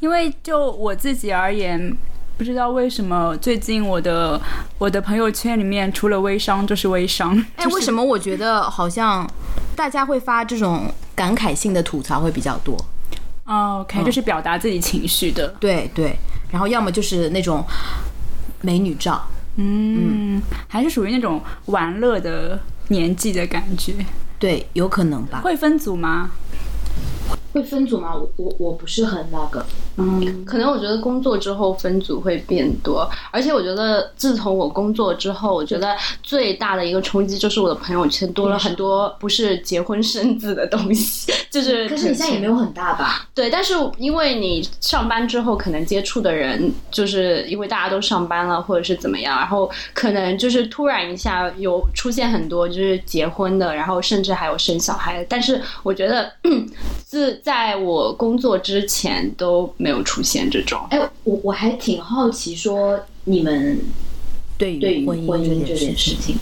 因为就我自己而言，不知道为什么最近我的我的朋友圈里面除了微商就是微商。哎，为什么我觉得好像大家会发这种感慨性的吐槽会比较多？哦，OK，就是表达自己情绪的，对对，然后要么就是那种美女照，嗯，还是属于那种玩乐的年纪的感觉，对，有可能吧？会分组吗？会分组吗？我我我不是很那个，嗯，可能我觉得工作之后分组会变多，而且我觉得自从我工作之后，我觉得最大的一个冲击就是我的朋友圈多了很多不是结婚生子的东西，就是。可是你现在也没有很大吧？对，但是因为你上班之后可能接触的人，就是因为大家都上班了或者是怎么样，然后可能就是突然一下有出现很多就是结婚的，然后甚至还有生小孩的，但是我觉得 自在我工作之前都没有出现这种。哎，我我还挺好奇，说你们对于婚姻这件事情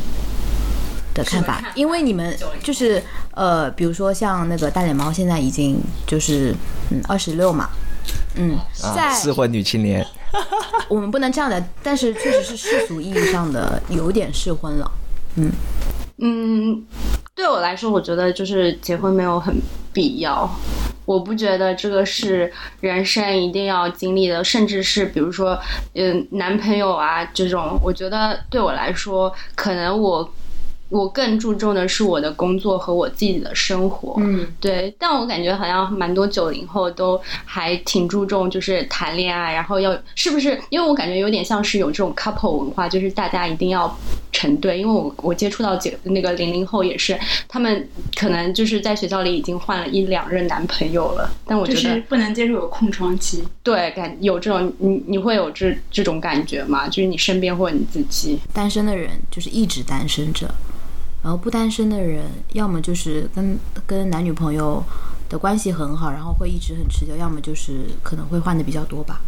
的看法，因为你们就是呃，比如说像那个大脸猫，现在已经就是嗯二十六嘛，嗯，在适婚女青年，我们不能这样的，但是确实是世俗意义上的有点适婚了，嗯嗯，对我来说，我觉得就是结婚没有很必要。我不觉得这个是人生一定要经历的，甚至是比如说，嗯，男朋友啊这种，我觉得对我来说，可能我。我更注重的是我的工作和我自己的生活，嗯，对。但我感觉好像蛮多九零后都还挺注重，就是谈恋爱，然后要是不是？因为我感觉有点像是有这种 couple 文化，就是大家一定要成对。因为我我接触到几那个零零后也是，他们可能就是在学校里已经换了一两任男朋友了，但我觉得不能接受有空窗期。对，感有这种你你会有这这种感觉吗？就是你身边或者你自己单身的人，就是一直单身着。然后不单身的人，要么就是跟跟男女朋友的关系很好，然后会一直很持久；要么就是可能会换的比较多吧。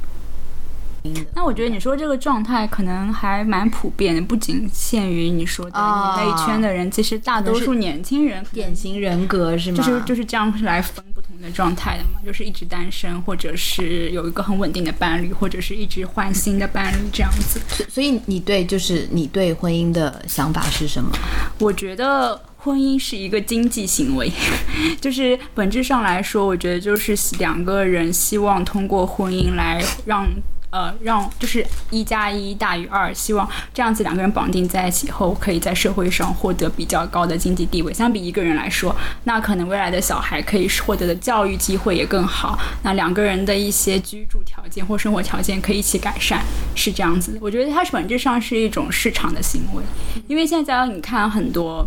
那我觉得你说这个状态可能还蛮普遍的，不仅限于你说的你那一圈的人，其实大多数年轻人典型人格是吗？就是就是这样来分不同的状态的嘛，就是一直单身，或者是有一个很稳定的伴侣，或者是一直换新的伴侣这样子。所以你对就是你对婚姻的想法是什么？我觉得婚姻是一个经济行为，就是本质上来说，我觉得就是两个人希望通过婚姻来让。呃，让就是一加一大于二，希望这样子两个人绑定在一起后，可以在社会上获得比较高的经济地位。相比一个人来说，那可能未来的小孩可以获得的教育机会也更好。那两个人的一些居住条件或生活条件可以一起改善，是这样子。我觉得它本质上是一种市场的行为，因为现在你看很多。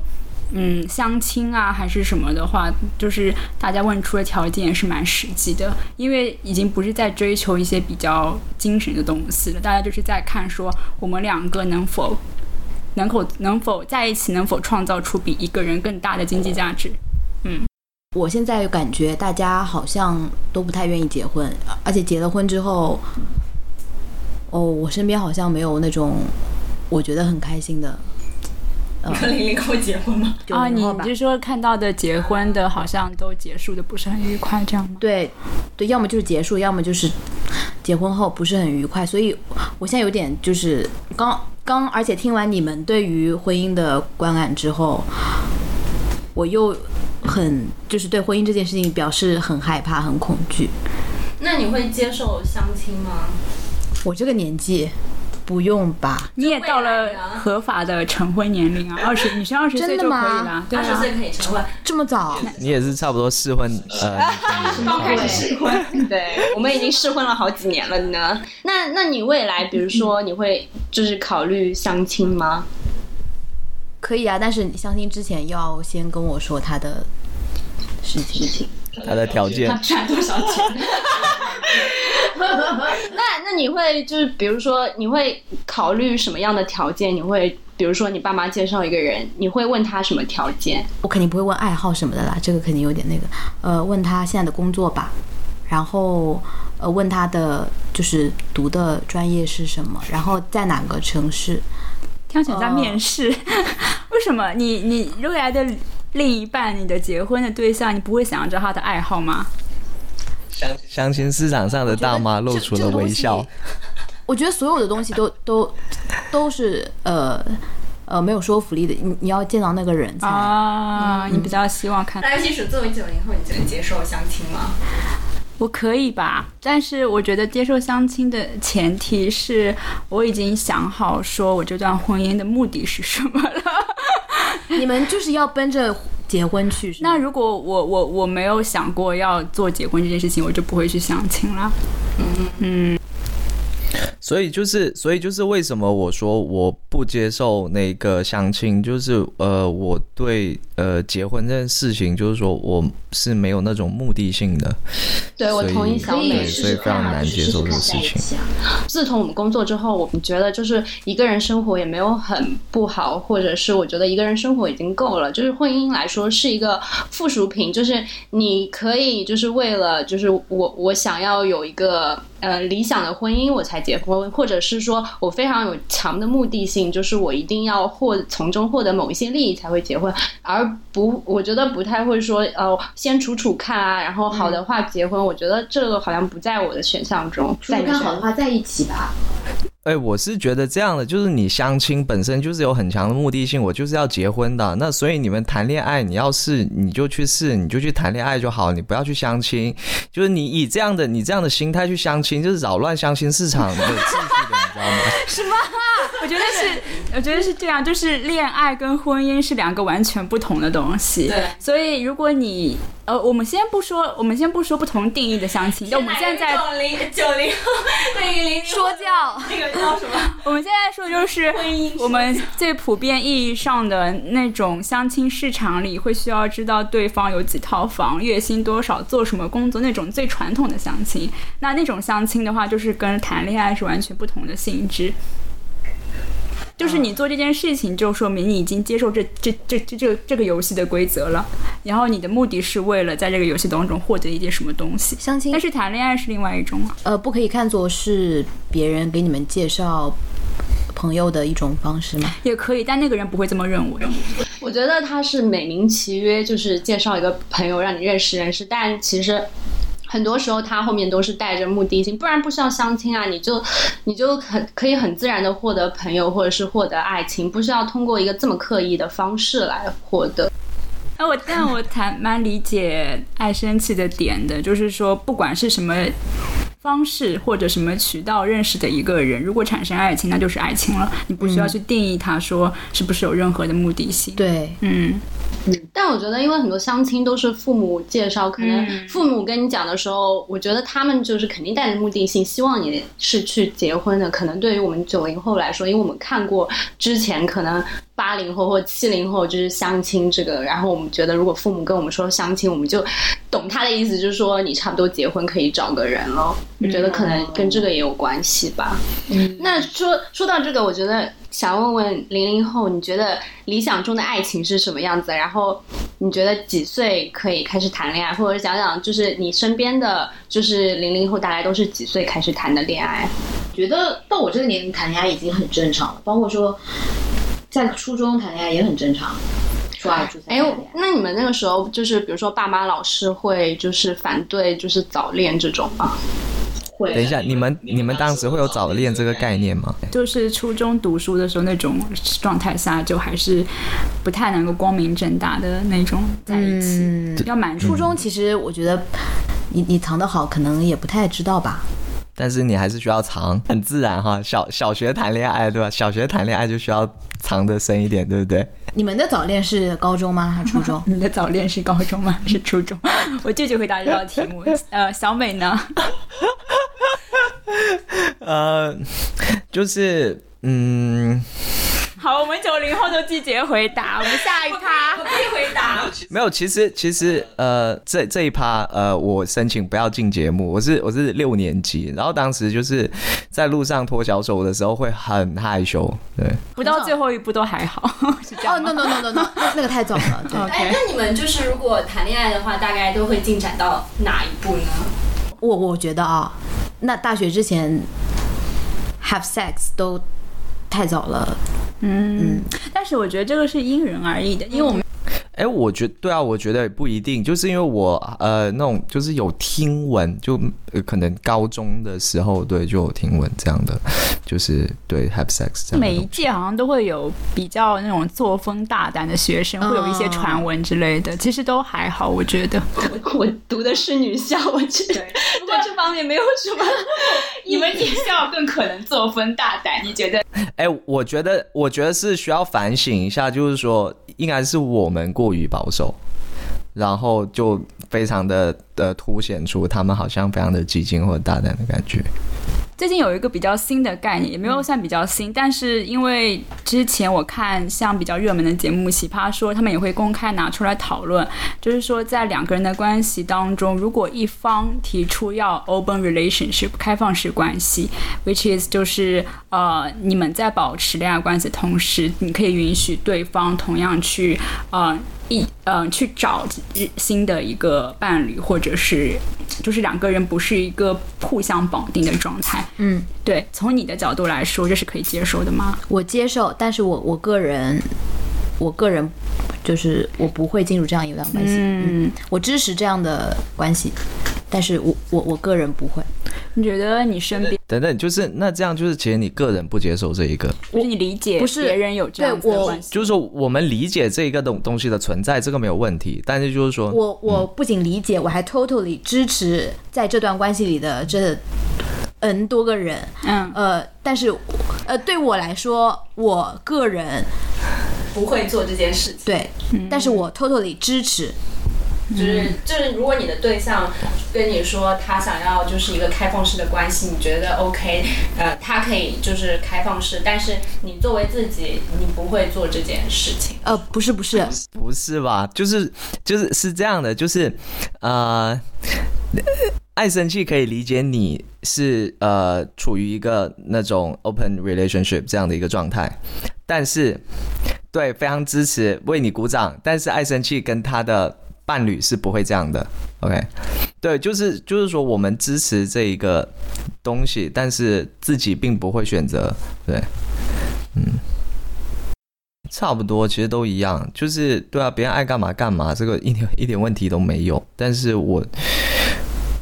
嗯，相亲啊，还是什么的话，就是大家问出的条件也是蛮实际的，因为已经不是在追求一些比较精神的东西了，大家就是在看说我们两个能否能否能否在一起，能否创造出比一个人更大的经济价值。嗯，我现在感觉大家好像都不太愿意结婚，而且结了婚之后，哦，我身边好像没有那种我觉得很开心的。跟零零后结婚吗？啊，你就是说看到的结婚的，好像都结束的不是很愉快，这样吗？对，对，要么就是结束，要么就是结婚后不是很愉快。所以我现在有点就是刚刚，而且听完你们对于婚姻的观感之后，我又很就是对婚姻这件事情表示很害怕、很恐惧。那你会接受相亲吗？我这个年纪。不用吧，你也到了合法的成婚年龄啊，二十，你是二十岁就可以了，二十岁可以成婚，这么早？你也是差不多试婚，呃，刚开始试婚，对，我们已经试婚了好几年了呢。那那你未来，比如说你会就是考虑相亲吗？可以啊，但是你相亲之前要先跟我说他的事情，他的条件，他赚多少钱？那那你会就是比如说你会考虑什么样的条件？你会比如说你爸妈介绍一个人，你会问他什么条件？我肯定不会问爱好什么的啦，这个肯定有点那个。呃，问他现在的工作吧，然后呃问他的就是读的专业是什么，然后在哪个城市？听起来在面试？为什么？你你未来的另一半，你的结婚的对象，你不会想要知道他的爱好吗？相相亲市场上的大妈露出了微笑。我觉得所有的东西都都都是呃呃没有说服力的。你你要见到那个人才啊，你比较希望看。大家其实作为九零后，你就能接受相亲吗？我可以吧，但是我觉得接受相亲的前提是我已经想好说我这段婚姻的目的是什么了。你们就是要奔着。结婚去？那如果我我我没有想过要做结婚这件事情，我就不会去相亲了。嗯嗯。所以就是，所以就是为什么我说我不接受那个相亲，就是呃，我对呃结婚这件事情，就是说我是没有那种目的性的。对，我同意小美，所以非常难接受这个事情。自从我们工作之后，我们觉得就是一个人生活也没有很不好，或者是我觉得一个人生活已经够了。就是婚姻来说是一个附属品，就是你可以就是为了就是我我想要有一个。呃，理想的婚姻我才结婚，或者是说我非常有强的目的性，就是我一定要获从中获得某一些利益才会结婚，而不，我觉得不太会说，呃，先处处看啊，然后好的话结婚，我觉得这个好像不在我的选项中。处处看好的话在一起吧。哎，我是觉得这样的，就是你相亲本身就是有很强的目的性，我就是要结婚的。那所以你们谈恋爱，你要试你就去试，你就去谈恋爱就好，你不要去相亲。就是你以这样的你这样的心态去相亲，就是扰乱相亲市场的秩序的，你知道吗？什么？我觉得是，我觉得是这样，就是恋爱跟婚姻是两个完全不同的东西。对。所以如果你呃，我们先不说，我们先不说不同定义的相亲，就我们现在九零九零后对于零说教那个叫什么？我们现在说就是婚姻我们最普遍意义上的那种相亲市场里会需要知道对方有几套房、月薪多少、做什么工作那种最传统的相亲。那那种相亲的话，就是跟谈恋爱是完全不同的性质。就是你做这件事情，就说明你已经接受这这这这这这个游戏的规则了。然后你的目的是为了在这个游戏当中获得一点什么东西。相亲，但是谈恋爱是另外一种啊。呃，不可以看作是别人给你们介绍朋友的一种方式吗？也可以，但那个人不会这么认为。我觉得他是美名其曰，就是介绍一个朋友让你认识认识，但其实。很多时候，他后面都是带着目的性，不然不需要相亲啊，你就，你就很可以很自然的获得朋友或者是获得爱情，不需要通过一个这么刻意的方式来获得。那我但我谈蛮理解爱生气的点的，就是说不管是什么方式或者什么渠道认识的一个人，如果产生爱情，那就是爱情了，你不需要去定义他说是不是有任何的目的性。对，嗯。嗯，但我觉得，因为很多相亲都是父母介绍，可能父母跟你讲的时候，我觉得他们就是肯定带着目的性，希望你是去结婚的。可能对于我们九零后来说，因为我们看过之前可能八零后或七零后就是相亲这个，然后我们觉得，如果父母跟我们说相亲，我们就懂他的意思，就是说你差不多结婚可以找个人了。我觉得可能跟这个也有关系吧。嗯，那说说到这个，我觉得。想问问零零后，你觉得理想中的爱情是什么样子？然后你觉得几岁可以开始谈恋爱？或者讲讲，就是你身边的，就是零零后大概都是几岁开始谈的恋爱？觉得到我这个年龄谈恋爱已经很正常了，包括说。在初中谈恋爱也很正常。初二、初三。哎，那你们那个时候就是，比如说爸妈、老师会就是反对就是早恋这种吗？会。等一下，你们你们当时会有早恋这个概念吗？就是初中读书的时候那种状态下，就还是不太能够光明正大的那种在一起。要满。初中其实我觉得，你你藏得好，可能也不太知道吧。但是你还是需要藏，很自然哈。小小学谈恋爱对吧？小学谈恋爱就需要藏得深一点，对不对？你们的早恋是高中吗？还是初中？你的早恋是高中吗？是初中？我这就回答这道题目。呃，小美呢？呃，就是嗯。好，我们九零后都拒绝回答。我们下一趴可以回答。没有，其实其实呃，这这一趴呃，我申请不要进节目。我是我是六年级，然后当时就是在路上脱小手的时候会很害羞。对，不到最后一步都还好。是这样哦，no no no no no，那个太早了。对 哎，那你们就是如果谈恋爱的话，大概都会进展到哪一步呢？我我觉得啊，那大学之前 have sex 都太早了。嗯，但是我觉得这个是因人而异的，因为我们。哎，我觉对啊，我觉得不一定，就是因为我呃那种就是有听闻，就可能高中的时候对就有听闻这样的，就是对 have sex 这样。每一届好像都会有比较那种作风大胆的学生，会有一些传闻之类的，其实都还好，我觉得。我 我读的是女校，我觉得对这方面没有什么。你们女校更可能作风大胆，你觉得？哎，我觉得我觉得是需要反省一下，就是说应该是我们。过于保守，然后就非常的的凸显出他们好像非常的激进或者大胆的感觉。最近有一个比较新的概念，也没有算比较新，但是因为之前我看像比较热门的节目《奇葩说》，他们也会公开拿出来讨论，就是说在两个人的关系当中，如果一方提出要 open relationship 开放式关系，which is 就是呃你们在保持恋爱关系的同时，你可以允许对方同样去呃。一嗯，去找新的一个伴侣，或者是就是两个人不是一个互相绑定的状态。嗯，对，从你的角度来说，这是可以接受的吗？我接受，但是我我个人，我个人就是我不会进入这样一段关系。嗯，我支持这样的关系。但是我我我个人不会，你觉得你身边等等，就是那这样就是其实你个人不接受这一个，不是你理解不是别人有这样的关系，就是说我们理解这一个东东西的存在，这个没有问题。但是就是说，我我不仅理解，我还 totally 支持在这段关系里的这 n 多个人，嗯呃，但是呃对我来说，我个人不会做这件事情，对，但是我 totally 支持。就是就是，如果你的对象跟你说他想要就是一个开放式的关系，你觉得 OK？呃，他可以就是开放式，但是你作为自己，你不会做这件事情。呃，不是不是不是吧？就是就是是这样的，就是呃，爱生气可以理解你是呃处于一个那种 open relationship 这样的一个状态，但是对非常支持为你鼓掌，但是爱生气跟他的。伴侣是不会这样的，OK？对，就是就是说，我们支持这一个东西，但是自己并不会选择，对，嗯，差不多，其实都一样，就是对啊，别人爱干嘛干嘛，这个一点一点问题都没有。但是我，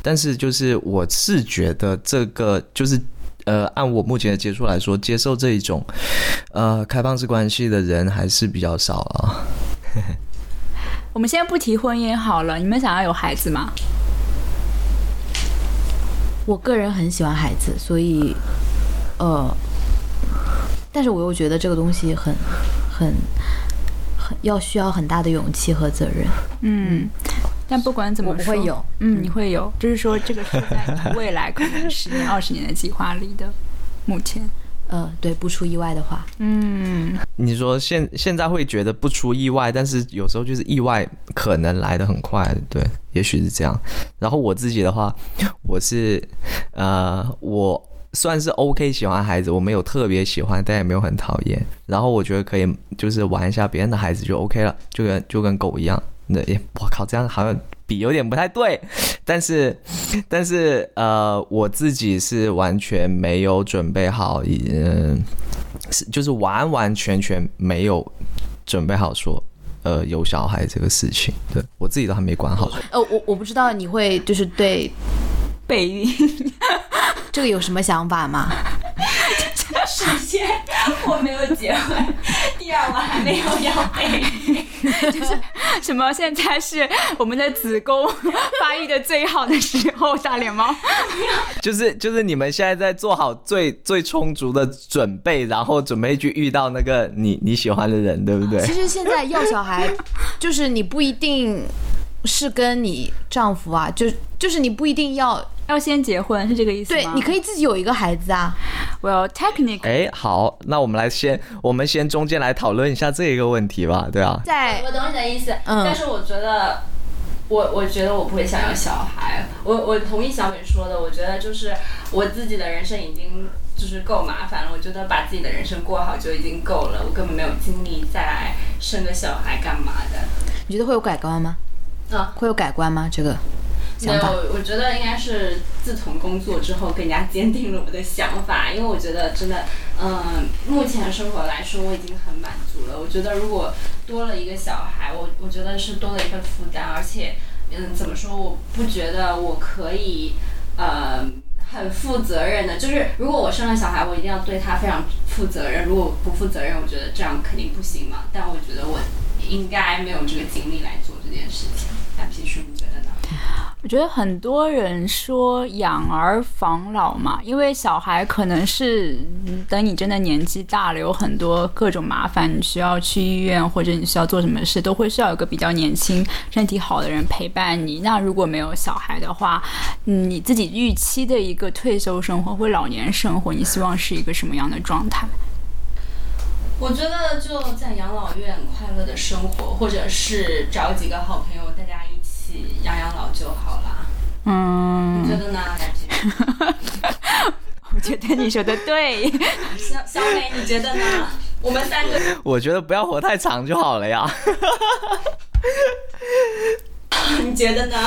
但是就是我是觉得这个就是呃，按我目前的接触来说，接受这一种呃开放式关系的人还是比较少啊。我们先不提婚姻好了，你们想要有孩子吗？我个人很喜欢孩子，所以，呃，但是我又觉得这个东西很、很、很要需要很大的勇气和责任。嗯，但不管怎么说，会有，嗯，你会有，就是说这个是在未来可能十年、二十年的计划里的，目前。呃，对，不出意外的话，嗯，你说现现在会觉得不出意外，但是有时候就是意外可能来的很快，对，也许是这样。然后我自己的话，我是呃，我算是 OK 喜欢孩子，我没有特别喜欢，但也没有很讨厌。然后我觉得可以就是玩一下别人的孩子就 OK 了，就跟就跟狗一样。那也我靠，这样好像。比有点不太对，但是，但是，呃，我自己是完全没有准备好，嗯，是就是完完全全没有准备好说。呃，有小孩这个事情，对我自己都还没管好。呃，我我不知道你会就是对备孕这个有什么想法吗？首先我没有结婚，第二我还没有要就是什么？现在是我们的子宫发育的最好的时候，大脸猫。就是就是你们现在在做好最最充足的准备，然后准备去遇到那个你你喜欢的人，对不对？其实现在要小孩，就是你不一定是跟你丈夫啊，就就是你不一定要。要先结婚是这个意思吗？对，你可以自己有一个孩子啊。Well, technically，哎，好，那我们来先，我们先中间来讨论一下这一个问题吧，对啊。在，我懂你的意思，嗯但是我觉得，我我觉得我不会想要小孩。我我同意小美说的，我觉得就是我自己的人生已经就是够麻烦了，我觉得把自己的人生过好就已经够了，我根本没有精力再来生个小孩干嘛的。你觉得会有改观吗？啊，会有改观吗？这个？没有，我觉得应该是自从工作之后更加坚定了我的想法，因为我觉得真的，嗯，目前生活来说我已经很满足了。我觉得如果多了一个小孩，我我觉得是多了一份负担，而且，嗯，怎么说？我不觉得我可以，呃，很负责任的。就是如果我生了小孩，我一定要对他非常负责任。如果不负责任，我觉得这样肯定不行嘛。但我觉得我应该没有这个精力来做这件事情。那皮叔，你觉得呢？我觉得很多人说养儿防老嘛，因为小孩可能是等你真的年纪大了，有很多各种麻烦，你需要去医院或者你需要做什么事，都会需要有个比较年轻、身体好的人陪伴你。那如果没有小孩的话，你自己预期的一个退休生活或老年生活，你希望是一个什么样的状态？我觉得就在养老院快乐的生活，或者是找几个好朋友，大家一。养养老就好了。嗯，你觉得呢？我觉得你说的对。小小美，你觉得呢？我们三个，我觉得不要活太长就好了呀。你觉得呢？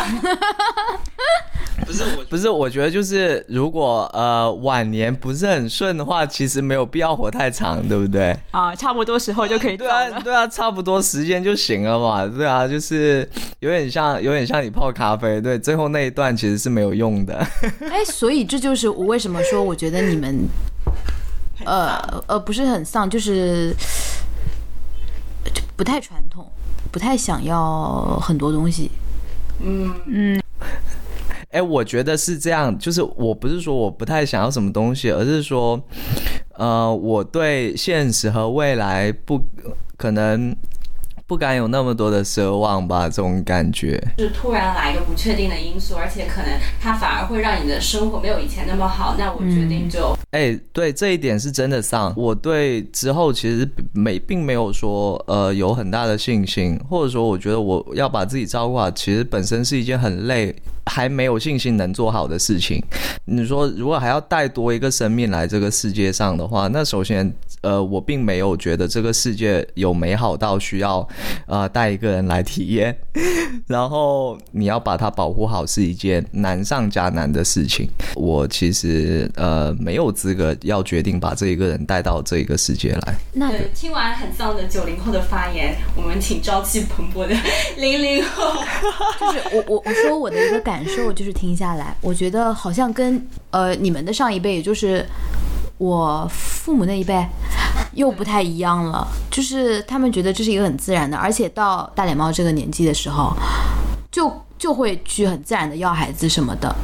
不是我，不是我觉得就是如果呃晚年不是很顺的话，其实没有必要活太长，对不对？啊，差不多时候就可以对啊，对啊，差不多时间就行了嘛。对啊，就是有点像，有点像你泡咖啡，对，最后那一段其实是没有用的。哎，所以这就是我为什么说我觉得你们呃呃不是很丧，就是不太传统，不太想要很多东西。嗯嗯。哎，我觉得是这样，就是我不是说我不太想要什么东西，而是说，呃，我对现实和未来不可能。不敢有那么多的奢望吧，这种感觉就是突然来一个不确定的因素，而且可能它反而会让你的生活没有以前那么好。那我决定就哎，对这一点是真的上，我对之后其实没并没有说呃有很大的信心，或者说我觉得我要把自己照顾好，其实本身是一件很累，还没有信心能做好的事情。你说如果还要带多一个生命来这个世界上的话，那首先呃我并没有觉得这个世界有美好到需要。呃，带一个人来体验，然后你要把它保护好，是一件难上加难的事情。我其实呃没有资格要决定把这一个人带到这一个世界来。那听完很丧的九零后的发言，我们请朝气蓬勃的零零后。就是我我我说我的一个感感受，就是听下来，我觉得好像跟呃你们的上一辈，也就是我父母那一辈。又不太一样了，就是他们觉得这是一个很自然的，而且到大脸猫这个年纪的时候，就就会去很自然的要孩子什么的。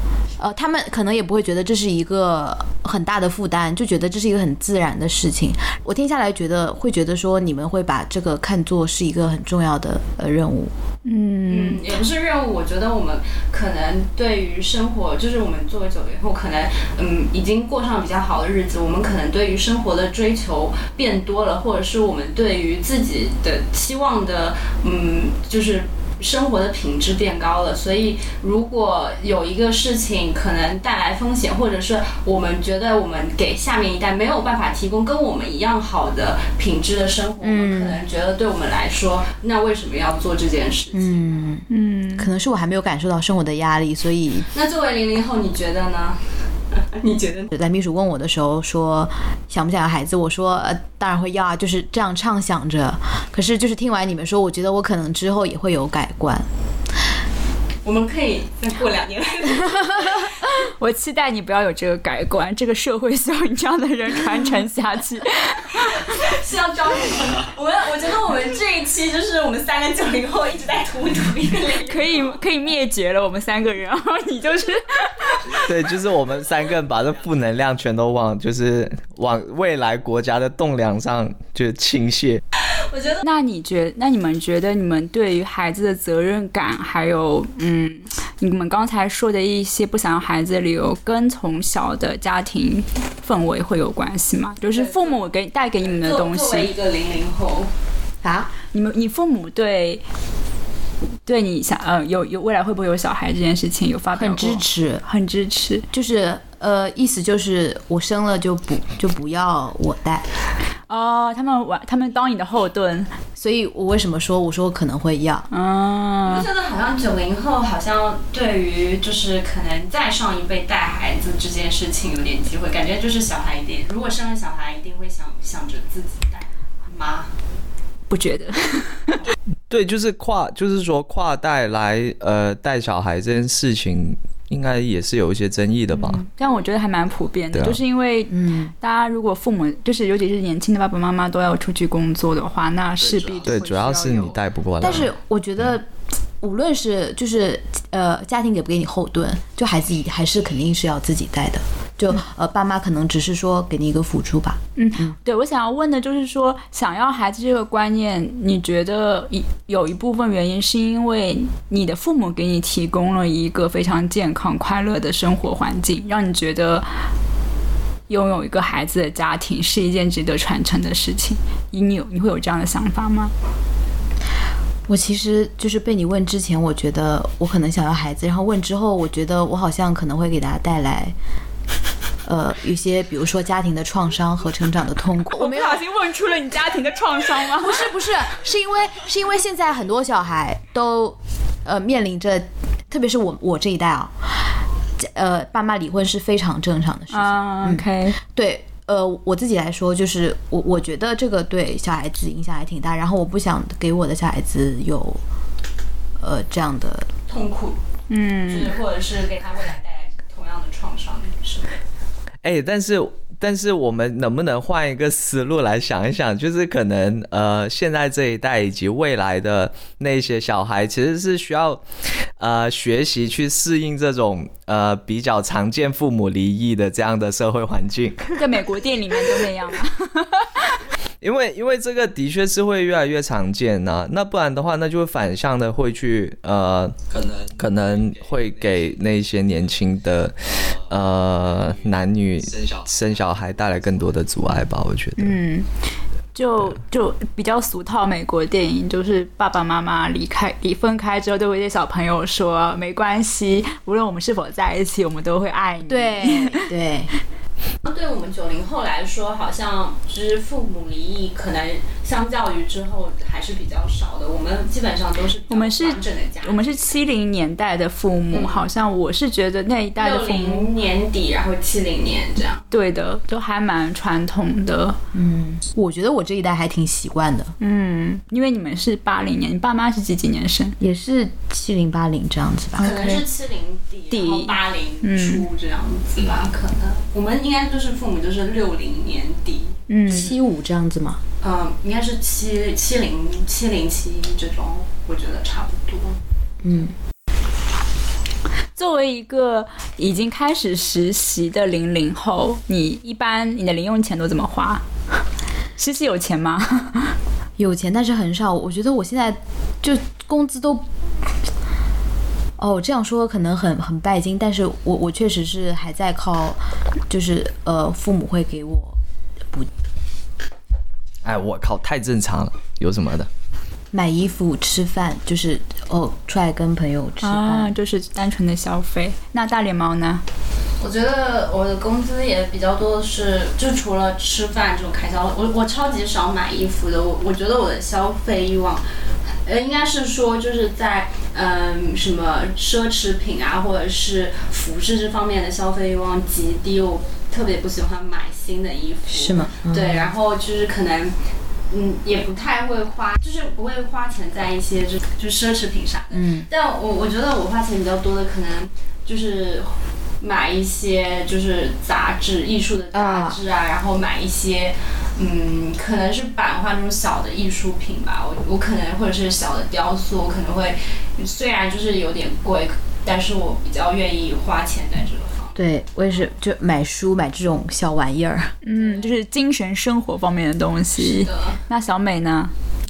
呃，他们可能也不会觉得这是一个很大的负担，就觉得这是一个很自然的事情。我听下来觉得会觉得说你们会把这个看作是一个很重要的呃任务。嗯，也不是任务。我觉得我们可能对于生活，就是我们作为九零后，可能嗯已经过上比较好的日子。我们可能对于生活的追求变多了，或者是我们对于自己的期望的嗯就是。生活的品质变高了，所以如果有一个事情可能带来风险，或者是我们觉得我们给下面一代没有办法提供跟我们一样好的品质的生活，我们可能觉得对我们来说，那为什么要做这件事情？嗯嗯，可能是我还没有感受到生活的压力，所以那作为零零后，你觉得呢？你觉得？在秘书问我的时候说想不想要孩子，我说呃当然会要啊，就是这样畅想着。可是就是听完你们说，我觉得我可能之后也会有改观。我们可以再过两年。我期待你不要有这个改观，这个社会需要你这样的人传承下去。是要招你们？我们我觉得我们这一期就是我们三个九零后一直在荼毒一个可以可以灭绝了我们三个人，然后你就是，对，就是我们三个人把这负能量全都往就是往未来国家的栋梁上就倾泻。我觉得，那你觉，那你们觉得你们对于孩子的责任感，还有嗯，你们刚才说的一些不想要孩子的理由，跟从小的家庭氛围会有关系吗？就是父母给带给你们的东西。作为一个零零后。啊，你们你父母对对你想呃有有未来会不会有小孩这件事情有发表很支持，很支持，就是呃意思就是我生了就不就不要我带。哦，他们玩，他们当你的后盾，所以我为什么说我说可能会要？嗯，我觉得好像九零后好像对于就是可能再上一辈带孩子这件事情有点机会，感觉就是小孩一定如果生了小孩一定会想想着自己带妈，不觉得？对，就是跨，就是说跨代来呃带小孩这件事情。应该也是有一些争议的吧，但我觉得还蛮普遍的，就是因为，嗯，大家如果父母就是尤其是年轻的爸爸妈妈都要出去工作的话，那势必对，主要是你带不过来。但是我觉得。无论是就是呃家庭给不给你后盾，就孩子还是肯定是要自己带的。就呃爸妈可能只是说给你一个辅助吧。嗯嗯，对我想要问的就是说，想要孩子这个观念，你觉得一有一部分原因是因为你的父母给你提供了一个非常健康快乐的生活环境，让你觉得拥有一个孩子的家庭是一件值得传承的事情。你有你会有这样的想法吗？我其实就是被你问之前，我觉得我可能想要孩子，然后问之后，我觉得我好像可能会给大家带来，呃，一些比如说家庭的创伤和成长的痛苦。我没小心问出了你家庭的创伤吗？不是不是，是因为是因为现在很多小孩都，呃，面临着，特别是我我这一代啊，呃，爸妈离婚是非常正常的事情。OK，对。呃，我自己来说，就是我我觉得这个对小孩子影响还挺大，然后我不想给我的小孩子有，呃，这样的痛苦，嗯，就是或者是给他未来带来同样的创伤？哎，但是。但是我们能不能换一个思路来想一想？就是可能呃，现在这一代以及未来的那些小孩，其实是需要呃学习去适应这种呃比较常见父母离异的这样的社会环境。在美国店里面都那样吗？因为因为这个的确是会越来越常见呢，那不然的话，那就会反向的会去呃，可能可能会给那些年轻的呃男女生小生小孩带来更多的阻碍吧，我觉得。嗯，就就比较俗套，美国电影就是爸爸妈妈离开离分开之后，都会对小朋友说没关系，无论我们是否在一起，我们都会爱你。对对。对我们九零后来说，好像就是父母离异，可能相较于之后还是比较少的。我们基本上都是我们是完整的家，我们是七零年代的父母，好像我是觉得那一代的父母年底，然后七零年这样。对的，都还蛮传统的。嗯，我觉得我这一代还挺习惯的。嗯，因为你们是八零年，你爸妈是几几年生？也是七零八零这样子吧？可能是七零底，然后八零初这样子吧？可能我们应该。就是父母就是六零年底，嗯，七五这样子吗？嗯，应该是七七零七零七一这种，我觉得差不多。嗯，作为一个已经开始实习的零零后，你一般你的零用钱都怎么花？实习有钱吗？有钱，但是很少。我觉得我现在就工资都。哦，这样说可能很很拜金，但是我我确实是还在靠，就是呃父母会给我补。哎，我靠，太正常了，有什么的？买衣服、吃饭，就是哦出来跟朋友吃饭，就是单纯的消费。那大脸猫呢？我觉得我的工资也比较多的是，就除了吃饭这种开销，我我超级少买衣服的。我我觉得我的消费欲望，呃，应该是说就是在。嗯，什么奢侈品啊，或者是服饰这方面的消费欲望极低，我特别不喜欢买新的衣服。是吗？对，然后就是可能，嗯，也不太会花，就是不会花钱在一些就就奢侈品上。嗯，但我我觉得我花钱比较多的可能就是买一些就是杂志，艺术的杂志啊，然后买一些。嗯，可能是版画那种小的艺术品吧，我我可能或者是小的雕塑，我可能会虽然就是有点贵，但是我比较愿意花钱在这个方。对我也是，就买书买这种小玩意儿，嗯，就是精神生活方面的东西。是的。那小美呢？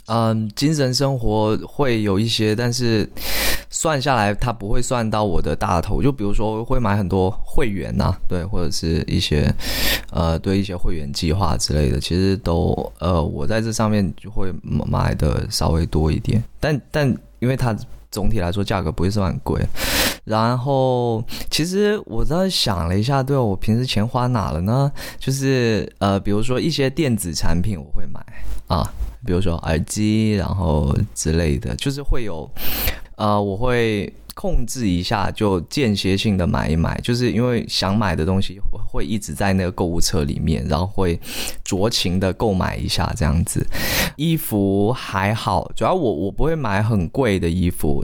嗯，精神生活会有一些，但是算下来，它不会算到我的大头。就比如说，会买很多会员呐，对，或者是一些呃，对一些会员计划之类的，其实都呃，我在这上面就会买的稍微多一点。但但因为它总体来说价格不会算很贵。然后，其实我在想了一下，对我平时钱花哪了呢？就是呃，比如说一些电子产品我会买啊。比如说耳机，然后之类的，就是会有，呃，我会控制一下，就间歇性的买一买，就是因为想买的东西会一直在那个购物车里面，然后会酌情的购买一下这样子。衣服还好，主要我我不会买很贵的衣服。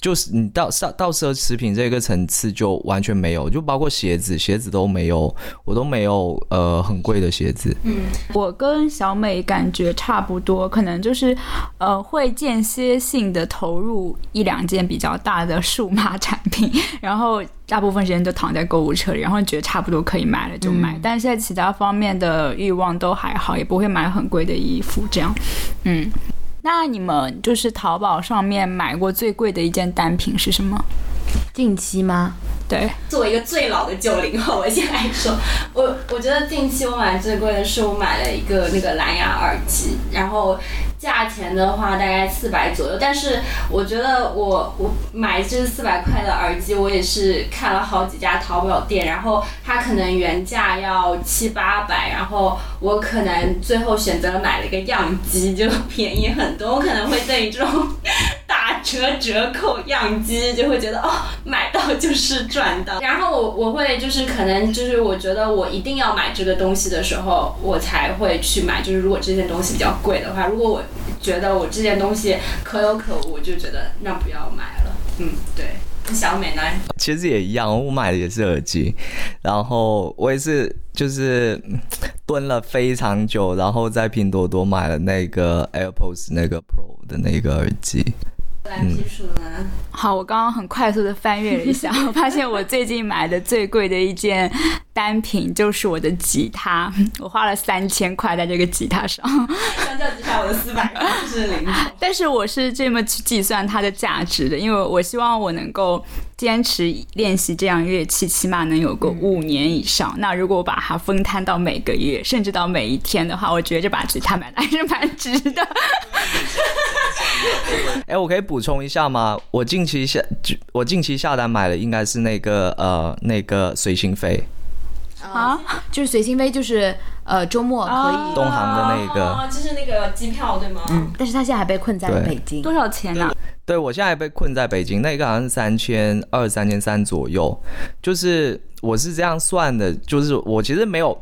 就是你到到到奢侈品这个层次就完全没有，就包括鞋子，鞋子都没有，我都没有呃很贵的鞋子。嗯，我跟小美感觉差不多，可能就是呃会间歇性的投入一两件比较大的数码产品，然后大部分时间就躺在购物车里，然后觉得差不多可以买了就买，但是在其他方面的欲望都还好，也不会买很贵的衣服这样，嗯。那你们就是淘宝上面买过最贵的一件单品是什么？近期吗？对，作为一个最老的九零后，我先来说，我我觉得近期我买最贵的是我买了一个那个蓝牙耳机，然后。价钱的话大概四百左右，但是我觉得我我买这四百块的耳机，我也是看了好几家淘宝店，然后它可能原价要七八百，然后我可能最后选择买了一个样机，就便宜很多。我可能会对于这种打折折扣样机就会觉得哦，买到就是赚到。然后我我会就是可能就是我觉得我一定要买这个东西的时候，我才会去买。就是如果这件东西比较贵的话，如果我觉得我这件东西可有可无，就觉得那不要买了。嗯，对。小美呢？其实也一样，我买的也是耳机，然后我也是就是蹲了非常久，然后在拼多多买了那个 AirPods 那个 Pro 的那个耳机。来，技术呢？好，我刚刚很快速的翻阅了一下，我发现我最近买的最贵的一件单品就是我的吉他，我花了三千块在这个吉他上。相较之下，我的四百块是零。但是我是这么去计算它的价值的，因为我希望我能够坚持练习这样乐器，起码能有个五年以上。那如果我把它分摊到每个月，甚至到每一天的话，我觉得这把吉他买的还是蛮 值的。哎，我可以补充一下吗？我近期下，我近期下单买的，应该是那个呃，那个随心飞啊，就是随心飞，就是呃，周末可以东航的那个，就是那个机票对吗？嗯，但是他现在还被困在了北京，多少钱呢？对，我现在被困在北京，那个好像是三千二、三千三左右。就是我是这样算的，就是我其实没有，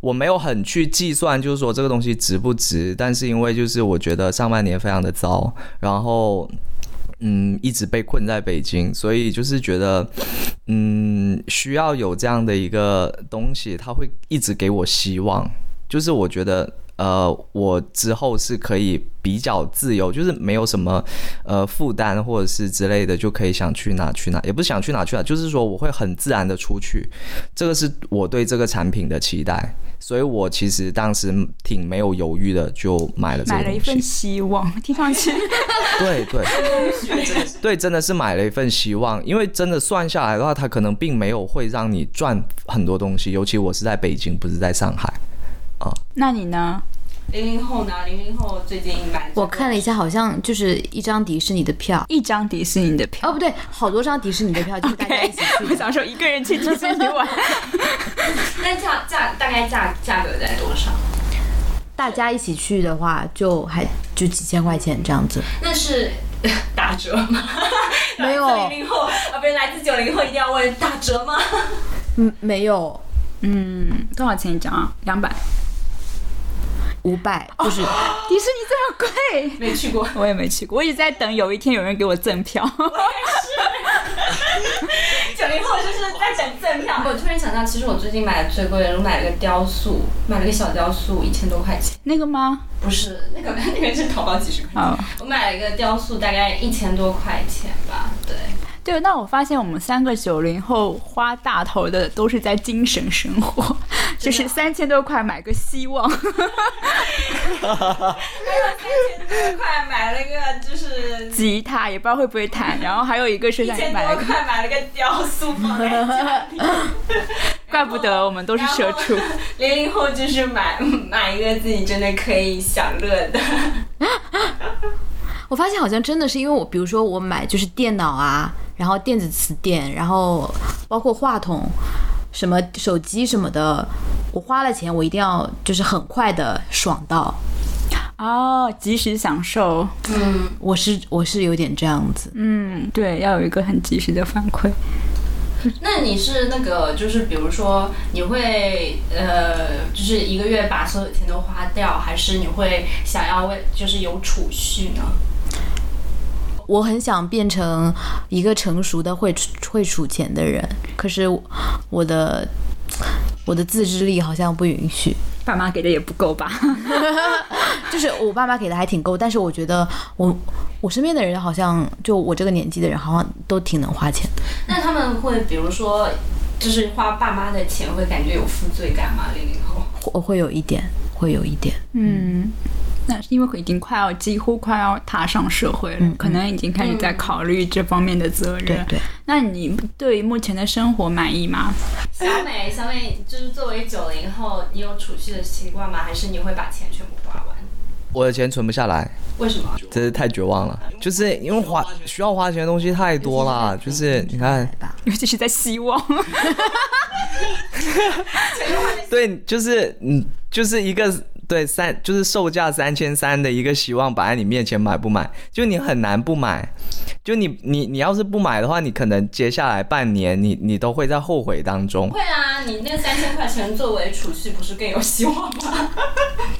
我没有很去计算，就是说这个东西值不值。但是因为就是我觉得上半年非常的糟，然后嗯一直被困在北京，所以就是觉得嗯需要有这样的一个东西，它会一直给我希望。就是我觉得。呃，我之后是可以比较自由，就是没有什么呃负担或者是之类的，就可以想去哪去哪，也不是想去哪去哪，就是说我会很自然的出去，这个是我对这个产品的期待，所以我其实当时挺没有犹豫的就买了这个买了一份希望，听上去，对 对，对，真的是买了一份希望，因为真的算下来的话，它可能并没有会让你赚很多东西，尤其我是在北京，不是在上海。啊，那你呢？零零后呢？零零后最近买，我看了一下，好像就是一张迪士尼的票，一张迪士尼的票。哦，不对，好多张迪士尼的票，就是大家一起去。我想说，一个人去迪士尼玩，那价价大概价价格在多少？大家一起去的话，就还就几千块钱这样子。那是 打折吗？没有零零后啊，不是来自九零后，一定要问打折吗？嗯，没有，嗯，多少钱一张啊？两百。五百，就是迪士尼这么贵，没去过，我也没去过，我一直在等有一天有人给我赠票。我也是，九零后就是在等赠票。我突然想到，其实我最近买的最贵的，我买了个雕塑，买了个小雕塑，一千多块钱。那个吗？不是，那个 那个是淘宝几十块钱。我买了一个雕塑，大概一千多块钱吧。对。对，那我发现我们三个九零后花大头的都是在精神生活，就是三千多块买个希望，还有三千多块买了个就是 吉他，也不知道会不会弹，然后还有一个是一千多块买了个雕塑放在家里，怪不得我们都是社畜。零零后就是买买一个自己真的可以享乐的。我发现好像真的是因为我，比如说我买就是电脑啊。然后电子词典，然后包括话筒，什么手机什么的，我花了钱，我一定要就是很快的爽到，哦，及时享受。嗯，我是我是有点这样子。嗯，对，要有一个很及时的反馈。那你是那个，就是比如说，你会呃，就是一个月把所有钱都花掉，还是你会想要为就是有储蓄呢？我很想变成一个成熟的会会数钱的人，可是我的我的自制力好像不允许。爸妈给的也不够吧？就是我爸妈给的还挺够，但是我觉得我我身边的人好像就我这个年纪的人好像都挺能花钱。那他们会比如说，就是花爸妈的钱会感觉有负罪感吗？零零后我会有一点，会有一点，嗯。那是因为已经快要几乎快要踏上社会了，可能已经开始在考虑这方面的责任。对对。那你对目前的生活满意吗？小美，小美，就是作为九零后，你有储蓄的习惯吗？还是你会把钱全部花完？我的钱存不下来。为什么？真是太绝望了。就是因为花需要花钱的东西太多了。就是你看，尤其是在希望。对，就是嗯，就是一个。对，三就是售价三千三的一个希望摆在你面前，买不买？就你很难不买。就你你你要是不买的话，你可能接下来半年你你都会在后悔当中。会啊，你那三千块钱作为储蓄，不是更有希望吗？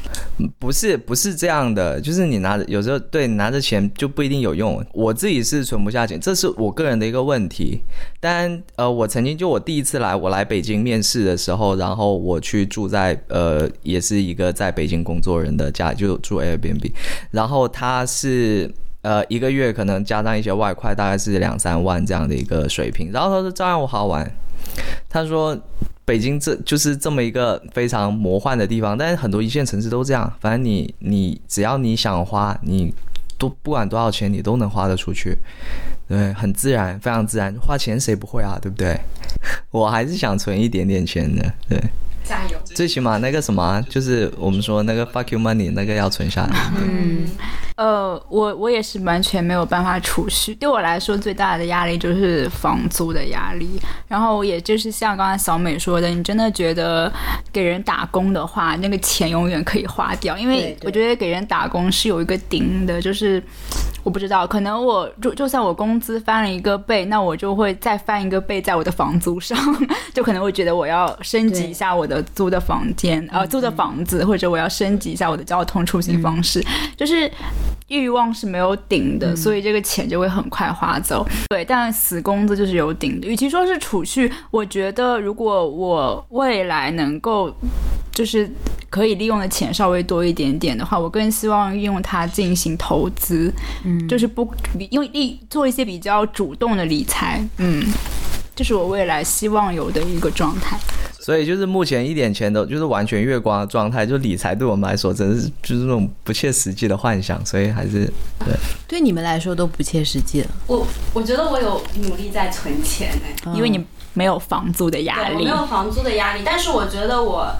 不是不是这样的，就是你拿着有时候对拿着钱就不一定有用。我自己是存不下钱，这是我个人的一个问题。但呃，我曾经就我第一次来，我来北京面试的时候，然后我去住在呃，也是一个在北京工作人的家，就住 Airbnb，然后他是呃一个月可能加上一些外快，大概是两三万这样的一个水平。然后他说照样我好玩，他说。北京这就是这么一个非常魔幻的地方，但是很多一线城市都这样。反正你你只要你想花，你都不管多少钱，你都能花得出去，对，很自然，非常自然。花钱谁不会啊，对不对？我还是想存一点点钱的，对。加油！最起码那个什么，就是我们说那个 fuck you money，那个要存下来。嗯，呃，我我也是完全没有办法储蓄。对我来说，最大的压力就是房租的压力。然后，也就是像刚才小美说的，你真的觉得给人打工的话，那个钱永远可以花掉。因为我觉得给人打工是有一个顶的，就是我不知道，可能我就就算我工资翻了一个倍，那我就会再翻一个倍在我的房租上，就可能会觉得我要升级一下我的。租的房间，呃，租的房子，或者我要升级一下我的交通出行方式，就是欲望是没有顶的，所以这个钱就会很快花走。对，但死工资就是有顶的。与其说是储蓄，我觉得如果我未来能够就是可以利用的钱稍微多一点点的话，我更希望用它进行投资，嗯，就是不用利做一些比较主动的理财，嗯，这是我未来希望有的一个状态。所以就是目前一点钱都就是完全月光的状态，就理财对我们来说真是就是那种不切实际的幻想，所以还是对对你们来说都不切实际了。我我觉得我有努力在存钱哎，因为你没有房租的压力，没有房租的压力，但是我觉得我。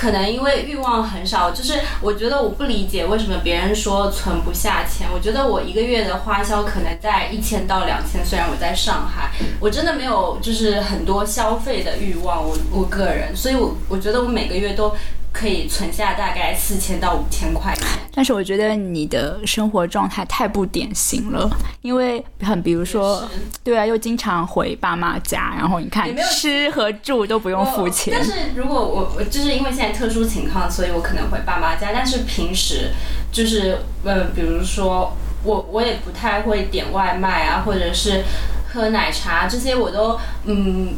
可能因为欲望很少，就是我觉得我不理解为什么别人说存不下钱。我觉得我一个月的花销可能在一千到两千，虽然我在上海，我真的没有就是很多消费的欲望。我我个人，所以我我觉得我每个月都可以存下大概四千到五千块钱。但是我觉得你的生活状态太不典型了，因为很比如说，对啊，又经常回爸妈家，然后你看吃和住都不用付钱。但是如果我我就是因为现在特殊情况，所以我可能回爸妈家，但是平时就是呃，比如说我我也不太会点外卖啊，或者是喝奶茶这些，我都嗯。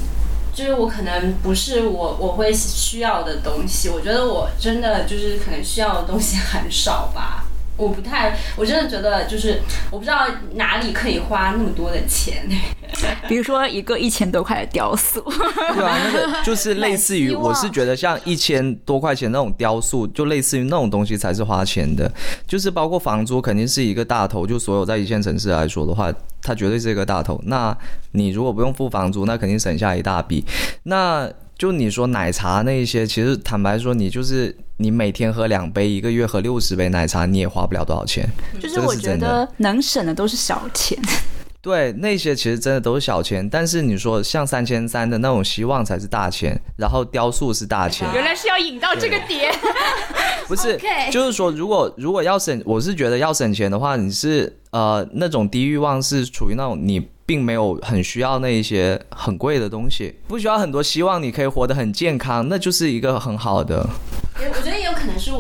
就是我可能不是我我会需要的东西，我觉得我真的就是可能需要的东西很少吧。我不太，我真的觉得就是我不知道哪里可以花那么多的钱。比如说一个一千多块的雕塑，对啊，那个就是类似于，我是觉得像一千多块钱那种雕塑，就类似于那种东西才是花钱的。就是包括房租肯定是一个大头，就所有在一线城市来说的话，它绝对是一个大头。那你如果不用付房租，那肯定省下一大笔。那就你说奶茶那一些，其实坦白说，你就是你每天喝两杯，一个月喝六十杯奶茶，你也花不了多少钱。就是我觉得能省的都是小钱。对，那些其实真的都是小钱，但是你说像三千三的那种希望才是大钱，然后雕塑是大钱。原来是要引到这个点。不是，就是说如果如果要省，我是觉得要省钱的话，你是呃那种低欲望是处于那种你。并没有很需要那一些很贵的东西，不需要很多，希望你可以活得很健康，那就是一个很好的。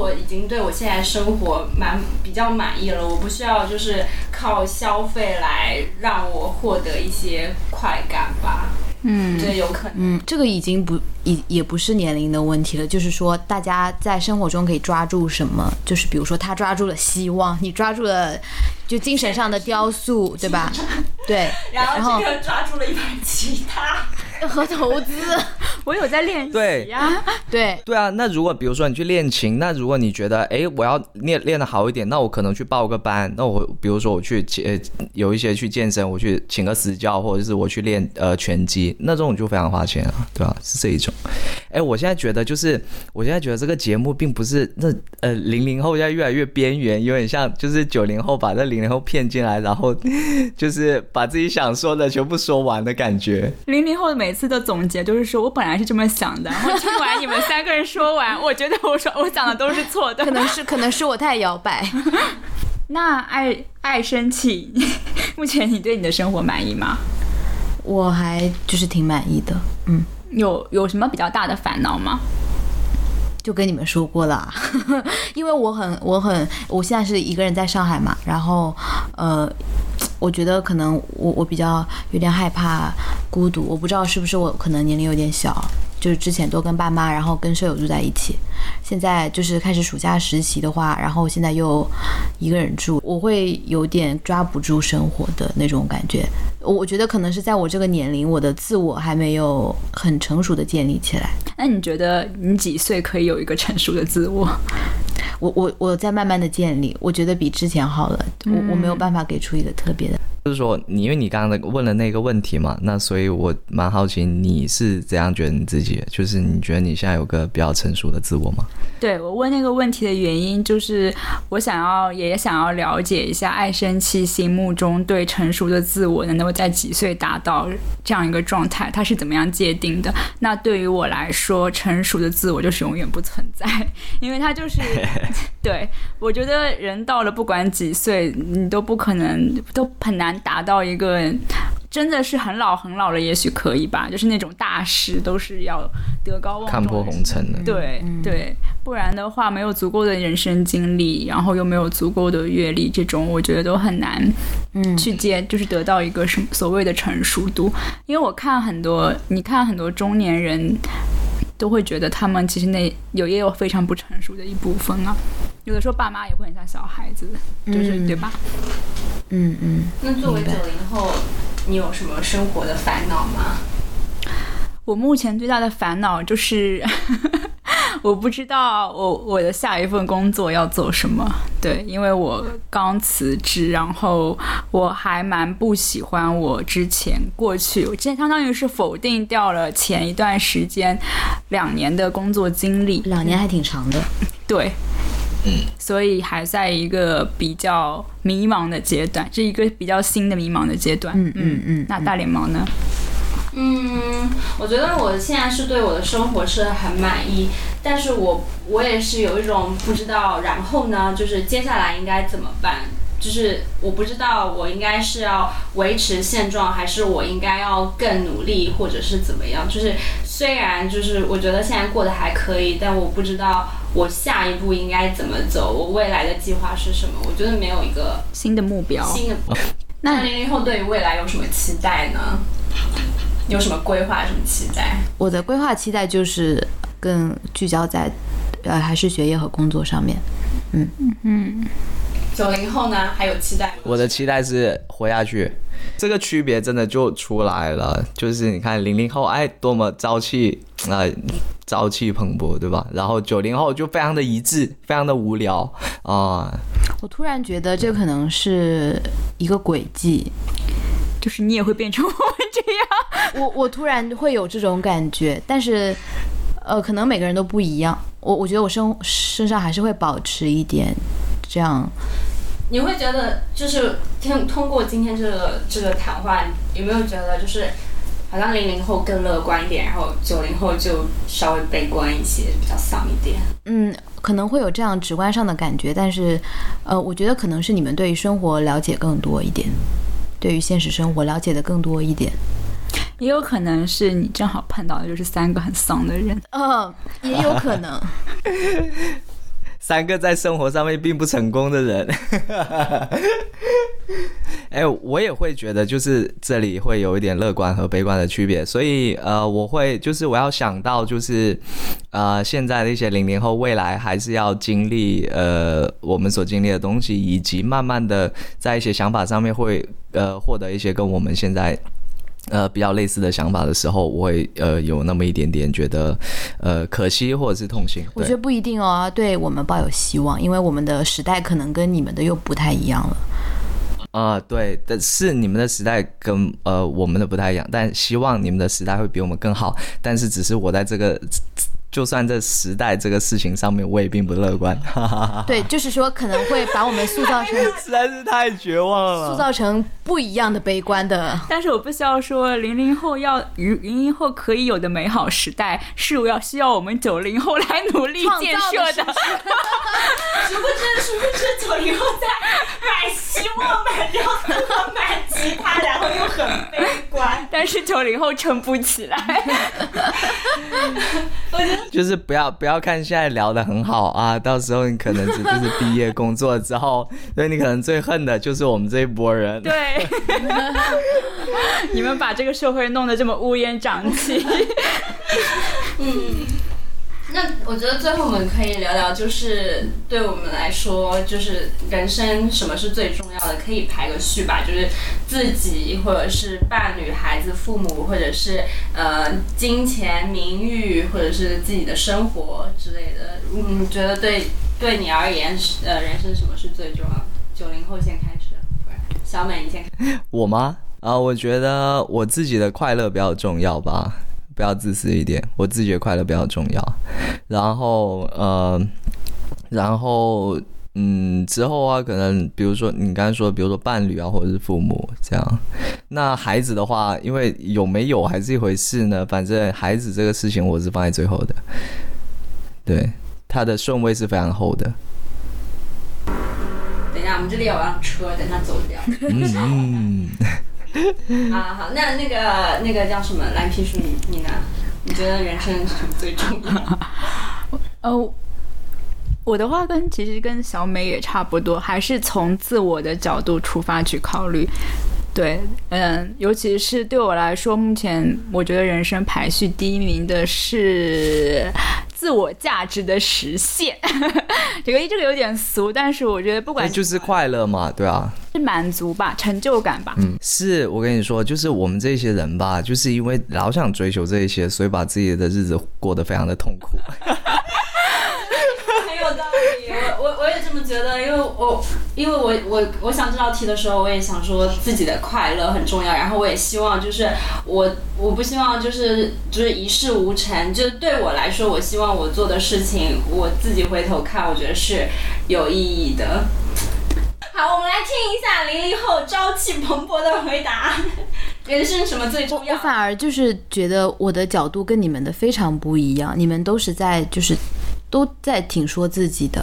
我已经对我现在生活蛮比较满意了，我不需要就是靠消费来让我获得一些快感吧。嗯，对，有可能。嗯，这个已经不也也不是年龄的问题了，就是说大家在生活中可以抓住什么，就是比如说他抓住了希望，你抓住了就精神上的雕塑，对吧？对，然后这个抓住了一把吉他。和投资，我有在练习呀。对对啊，那如果比如说你去练琴，那如果你觉得哎我要练练的好一点，那我可能去报个班。那我比如说我去呃有一些去健身，我去请个私教，或者是我去练呃拳击，那这种就非常花钱啊，对吧？是这一种。哎，我现在觉得就是我现在觉得这个节目并不是那呃零零后现在越来越边缘，有点像就是九零后把这零零后骗进来，然后就是把自己想说的全部说完的感觉。零零后的每每次的总结都是说，我本来是这么想的，然后听完你们三个人说完，我觉得我说我讲的都是错的，可能是可能是我太摇摆。那爱爱生气，目前你对你的生活满意吗？我还就是挺满意的，嗯，有有什么比较大的烦恼吗？就跟你们说过了，因为我很我很我现在是一个人在上海嘛，然后呃。我觉得可能我我比较有点害怕孤独，我不知道是不是我可能年龄有点小，就是之前都跟爸妈，然后跟舍友住在一起，现在就是开始暑假实习的话，然后现在又一个人住，我会有点抓不住生活的那种感觉。我觉得可能是在我这个年龄，我的自我还没有很成熟的建立起来。那你觉得你几岁可以有一个成熟的自我？我我我在慢慢的建立，我觉得比之前好了。我我没有办法给出一个特别的，就是说你因为你刚刚问了那个问题嘛，那所以我蛮好奇你是怎样觉得你自己，就是你觉得你现在有个比较成熟的自我吗？对我问那个问题的原因，就是我想要也想要了解一下爱生气心目中对成熟的自我能够在几岁达到这样一个状态，它是怎么样界定的？那对于我来说，成熟的自我就是永远不存在，因为它就是。对，我觉得人到了不管几岁，你都不可能，都很难达到一个真的是很老很老了，也许可以吧，就是那种大师都是要德高望重，看破红尘的。对对，不然的话，没有足够的人生经历，然后又没有足够的阅历，这种我觉得都很难，嗯，去接，就是得到一个什么所谓的成熟度。因为我看很多，你看很多中年人。都会觉得他们其实那有也有非常不成熟的一部分啊，有的时候爸妈也会很像小孩子，就是对吧？嗯嗯。那作为九零后，你有什么生活的烦恼吗？我目前最大的烦恼就是。我不知道我我的下一份工作要做什么，对，因为我刚辞职，然后我还蛮不喜欢我之前过去，我之前相当于是否定掉了前一段时间两年的工作经历，两年还挺长的，对，嗯，所以还在一个比较迷茫的阶段，是一个比较新的迷茫的阶段，嗯嗯嗯，那大脸猫呢？嗯，我觉得我现在是对我的生活是很满意，但是我我也是有一种不知道，然后呢，就是接下来应该怎么办？就是我不知道我应该是要维持现状，还是我应该要更努力，或者是怎么样？就是虽然就是我觉得现在过得还可以，但我不知道我下一步应该怎么走，我未来的计划是什么？我觉得没有一个新的目标。新的。那零零后对于未来有什么期待呢？有什么规划？什么期待？我的规划期待就是更聚焦在，呃，还是学业和工作上面。嗯嗯嗯。九零后呢，还有期待？我的期待是活下去，这个区别真的就出来了。就是你看零零后，哎，多么朝气啊，朝气蓬勃，对吧？然后九零后就非常的一致，非常的无聊啊。我突然觉得这可能是一个轨迹，就是你也会变成我们这样。我我突然会有这种感觉，但是呃，可能每个人都不一样。我我觉得我身身上还是会保持一点。这样，你会觉得就是听通过今天这个这个谈话，有没有觉得就是好像零零后更乐观一点，然后九零后就稍微悲观一些，比较丧一点？嗯，可能会有这样直观上的感觉，但是呃，我觉得可能是你们对于生活了解更多一点，对于现实生活了解的更多一点，也有可能是你正好碰到的就是三个很丧的人，嗯，也有可能。三个在生活上面并不成功的人，哎，我也会觉得，就是这里会有一点乐观和悲观的区别，所以呃，我会就是我要想到就是呃，现在的一些零零后，未来还是要经历呃我们所经历的东西，以及慢慢的在一些想法上面会呃获得一些跟我们现在。呃，比较类似的想法的时候，我会呃有那么一点点觉得，呃，可惜或者是痛心。我觉得不一定哦，对我们抱有希望，因为我们的时代可能跟你们的又不太一样了。啊，对，但是你们的时代跟呃我们的不太一样，但希望你们的时代会比我们更好。但是只是我在这个。就算在时代这个事情上面，我也并不乐观。对，就是说可能会把我们塑造成 实在是太绝望了，塑造成不一样的悲观的。但是我不需要说零零后要与零零后可以有的美好时代，是我要需要我们九零后来努力建设的。殊不知，殊不知九零后在买希望、买标子和买吉他，然后又很悲观。但是九零后撑不起来。我觉得。就是不要不要看现在聊的很好啊，到时候你可能只就是毕业工作之后，所以你可能最恨的就是我们这一波人。对，你们把这个社会弄得这么乌烟瘴气。嗯。那我觉得最后我们可以聊聊，就是对我们来说，就是人生什么是最重要的，可以排个序吧。就是自己，或者是伴侣、孩子、父母，或者是呃金钱、名誉，或者是自己的生活之类的。嗯，觉得对对你而言，呃，人生什么是最重要的？九零后先开始，小美你先。我吗？啊，我觉得我自己的快乐比较重要吧。不要自私一点，我自己的快乐比较重要。然后，呃，然后，嗯，之后啊，可能比如说你刚才说，比如说伴侣啊，或者是父母这样。那孩子的话，因为有没有还是一回事呢？反正孩子这个事情，我是放在最后的。对，他的顺位是非常厚的。等一下，我们这里有辆车，等他走掉。嗯。好 好，那那个那个叫什么蓝皮书，你你呢？你觉得人生什么最重要？哦，我的话跟其实跟小美也差不多，还是从自我的角度出发去考虑。对，嗯，尤其是对我来说，目前我觉得人生排序第一名的是自我价值的实现。这个这个有点俗，但是我觉得不管就是快乐嘛，对啊，是满足吧，成就感吧。嗯，是我跟你说，就是我们这些人吧，就是因为老想追求这一些，所以把自己的日子过得非常的痛苦。很有道理，我我我也这么觉得，因为我因为我我我想这道题的时候，我也想说自己的快乐很重要，然后我也希望就是我我不希望就是就是一事无成，就对我来说，我希望我做的事情，我自己回头看，我觉得是有意义的。好，我们来听一下零零后朝气蓬勃的回答。人生什么最重要？我反而就是觉得我的角度跟你们的非常不一样，你们都是在就是都在挺说自己的，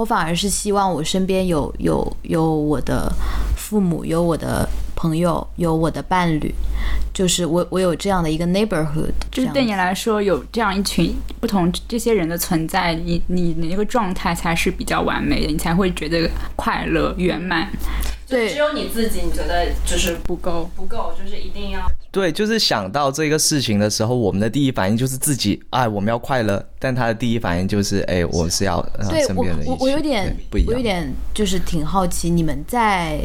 我反而是希望我身边有有有我的父母，有我的朋友，有我的伴侣，就是我我有这样的一个 neighborhood，就是对你来说有这样一群不同这些人的存在，你你你那个状态才是比较完美的，你才会觉得快乐圆满。对，只有你自己，你觉得就是不够，不够，就是一定要。对，就是想到这个事情的时候，我们的第一反应就是自己，哎，我们要快乐。但他的第一反应就是，哎，我是要身边的我我有点不一样，我有点就是挺好奇，你们在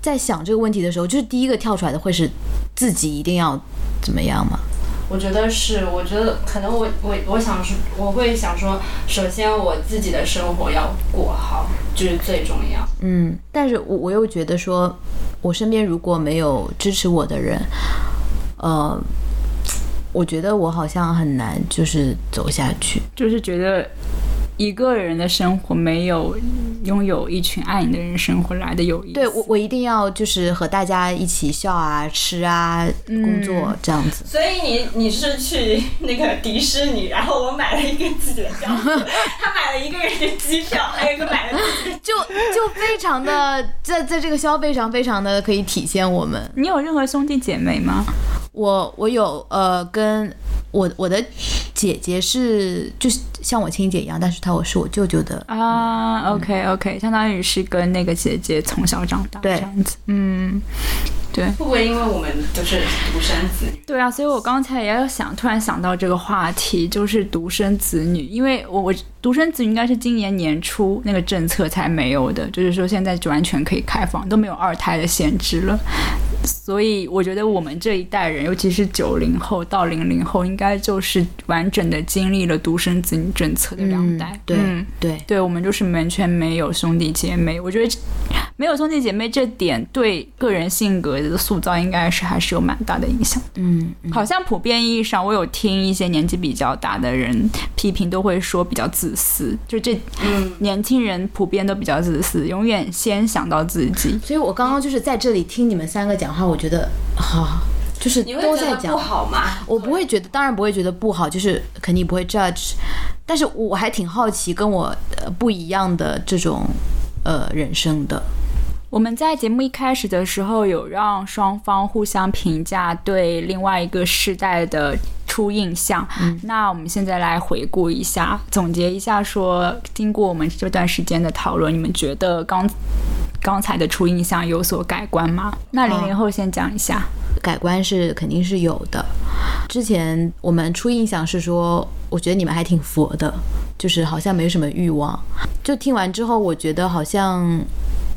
在想这个问题的时候，就是第一个跳出来的会是自己一定要怎么样吗？我觉得是，我觉得可能我我我想说，我会想说，首先我自己的生活要过好，就是最重要。嗯，但是我我又觉得说，我身边如果没有支持我的人，呃，我觉得我好像很难就是走下去，就是觉得。一个人的生活没有拥有一群爱你的人生活来的有意思。对我，我一定要就是和大家一起笑啊、吃啊、工作这样子。所以你你是去那个迪士尼，然后我买了一个自己的票，他买了一个人的机票，还有一个买了就就非常的在在这个消费上非常的可以体现我们。你有任何兄弟姐妹吗？我我有呃跟。我我的姐姐是就是像我亲姐一样，但是她我是我舅舅的啊。OK OK，相当于是跟那个姐姐从小长大这样子。嗯，对。会不会因为我们都是独生子女？对啊，所以我刚才也有想，突然想到这个话题，就是独生子女。因为我我独生子女应该是今年年初那个政策才没有的，就是说现在就完全可以开放，都没有二胎的限制了。所以我觉得我们这一代人，尤其是九零后到零零后，应该就是完整的经历了独生子女政策的两代。对对对，我们就是完全没有兄弟姐妹。我觉得没有兄弟姐妹这点对个人性格的塑造，应该是还是有蛮大的影响。嗯，好像普遍意义上，我有听一些年纪比较大的人批评，都会说比较自私。就这，嗯，年轻人普遍都比较自私，永远先想到自己。所以我刚刚就是在这里听你们三个讲。话我觉得好，就是都在讲不好吗？我不会觉得，当然不会觉得不好，就是肯定不会 judge。但是我还挺好奇跟我不一样的这种呃人生的。我们在节目一开始的时候有让双方互相评价对另外一个世代的初印象。那我们现在来回顾一下，总结一下，说经过我们这段时间的讨论，你们觉得刚。刚才的初印象有所改观吗？那零零后先讲一下，改观是肯定是有的。之前我们初印象是说，我觉得你们还挺佛的，就是好像没什么欲望。就听完之后，我觉得好像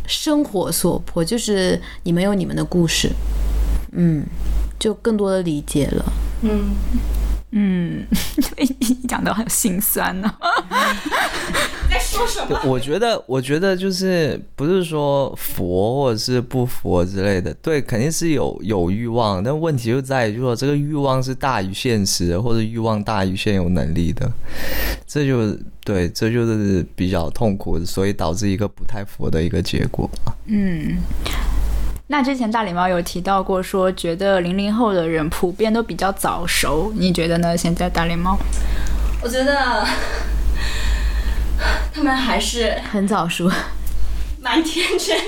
生活所迫，就是你们有你们的故事，嗯，就更多的理解了，嗯。嗯，你讲的很心酸呢。在说什么？我觉得，我觉得就是不是说佛或者是不佛之类的，对，肯定是有有欲望，但问题就在于说这个欲望是大于现实，或者欲望大于现有能力的，这就对，这就是比较痛苦，所以导致一个不太佛的一个结果。嗯。那之前大脸猫有提到过，说觉得零零后的人普遍都比较早熟，你觉得呢？现在大脸猫，我觉得 他们还是很早熟，蛮天真。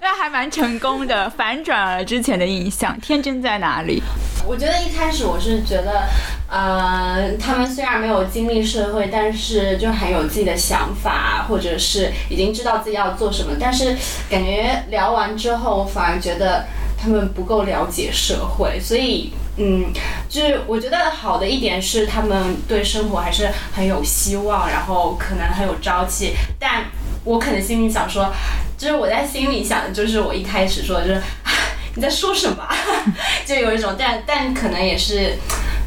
那还蛮成功的，反转了之前的印象。天真在哪里？我觉得一开始我是觉得。呃，他们虽然没有经历社会，但是就很有自己的想法，或者是已经知道自己要做什么。但是感觉聊完之后，我反而觉得他们不够了解社会。所以，嗯，就是我觉得好的一点是，他们对生活还是很有希望，然后可能很有朝气。但我可能心里想说，就是我在心里想的就是我一开始说就是 你在说什么，就有一种，但但可能也是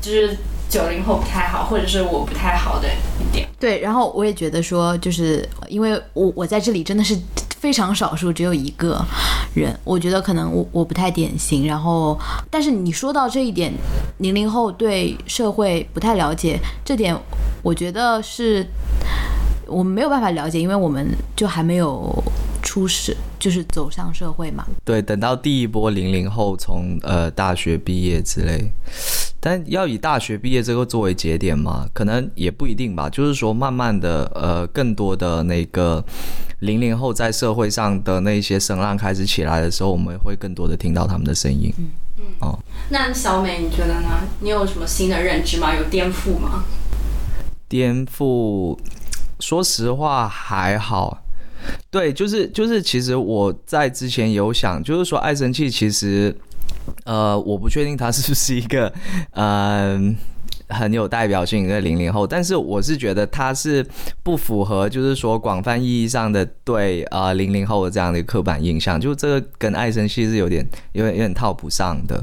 就是。九零后不太好，或者是我不太好的一点。对，然后我也觉得说，就是因为我我在这里真的是非常少数，只有一个人，我觉得可能我我不太典型。然后，但是你说到这一点，零零后对社会不太了解，这点我觉得是我们没有办法了解，因为我们就还没有出世，就是走上社会嘛。对，等到第一波零零后从呃大学毕业之类，但要以大学毕业这个作为节点嘛，可能也不一定吧。就是说，慢慢的，呃，更多的那个零零后在社会上的那些声浪开始起来的时候，我们会更多的听到他们的声音。嗯嗯。哦，那小美你觉得呢？你有什么新的认知吗？有颠覆吗？颠覆，说实话还好。对，就是就是，其实我在之前有想，就是说爱生气，其实，呃，我不确定他是不是一个，嗯。很有代表性一个零零后，但是我是觉得他是不符合，就是说广泛意义上的对啊零零后的这样的一个刻板印象，就这个跟爱生气是有点有点有点套不上的。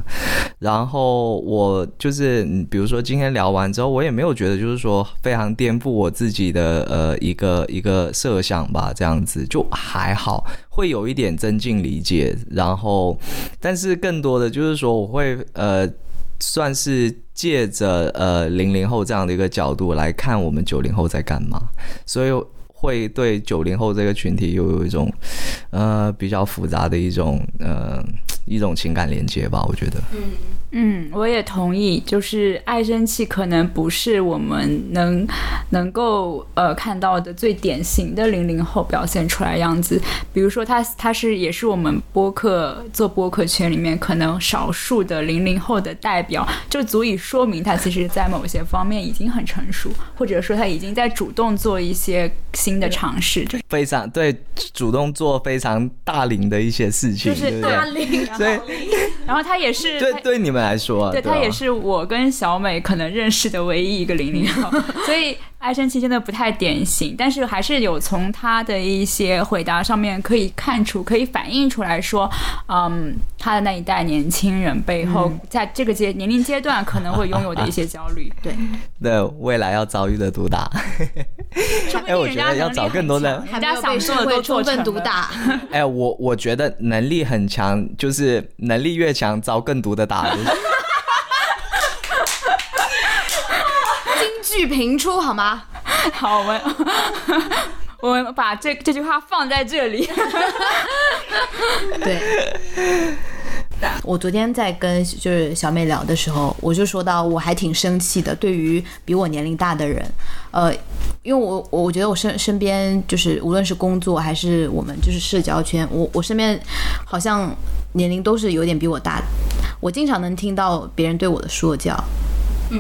然后我就是比如说今天聊完之后，我也没有觉得就是说非常颠覆我自己的呃一个一个设想吧，这样子就还好，会有一点增进理解。然后，但是更多的就是说我会呃。算是借着呃零零后这样的一个角度来看我们九零后在干嘛，所以会对九零后这个群体又有一种呃比较复杂的一种呃一种情感连接吧，我觉得。嗯，我也同意，就是爱生气可能不是我们能能够呃看到的最典型的零零后表现出来样子。比如说他他是也是我们播客做播客圈里面可能少数的零零后的代表，就足以说明他其实在某些方面已经很成熟，或者说他已经在主动做一些新的尝试，就是非常对主动做非常大龄的一些事情，就是大龄，对，然后他也是对对你们。来说，对他也是我跟小美可能认识的唯一一个零零后，所以爱生气真的不太典型，但是还是有从他的一些回答上面可以看出，可以反映出来说，嗯，他的那一代年轻人背后，在这个阶年龄阶段可能会拥有的一些焦虑，对，对未来要遭遇的毒打，哎，我觉得要找更多的，人家想做的都充分毒打，哎，我我觉得能力很强，就是能力越强，遭更毒的打。剧评出好吗？好，我们 我们把这这句话放在这里。对，我昨天在跟就是小美聊的时候，我就说到我还挺生气的，对于比我年龄大的人，呃，因为我我觉得我身身边就是无论是工作还是我们就是社交圈，我我身边好像年龄都是有点比我大，我经常能听到别人对我的说教。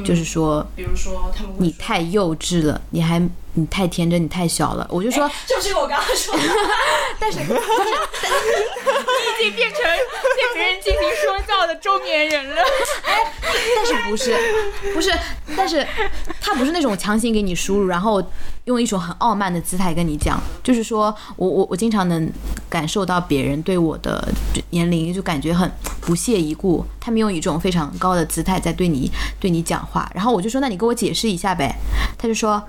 就是说，比如说他们你太幼稚了，你还你太天真，你太小了。我就说，就是我刚刚说的。但是，你已经变成对别人进行说教的中年人了。哎但是不是不是，但是他不是那种强行给你输入，然后用一种很傲慢的姿态跟你讲。就是说我我我经常能感受到别人对我的年龄就感觉很不屑一顾，他们用一种非常高的姿态在对你对你讲话。然后我就说，那你给我解释一下呗。他就说，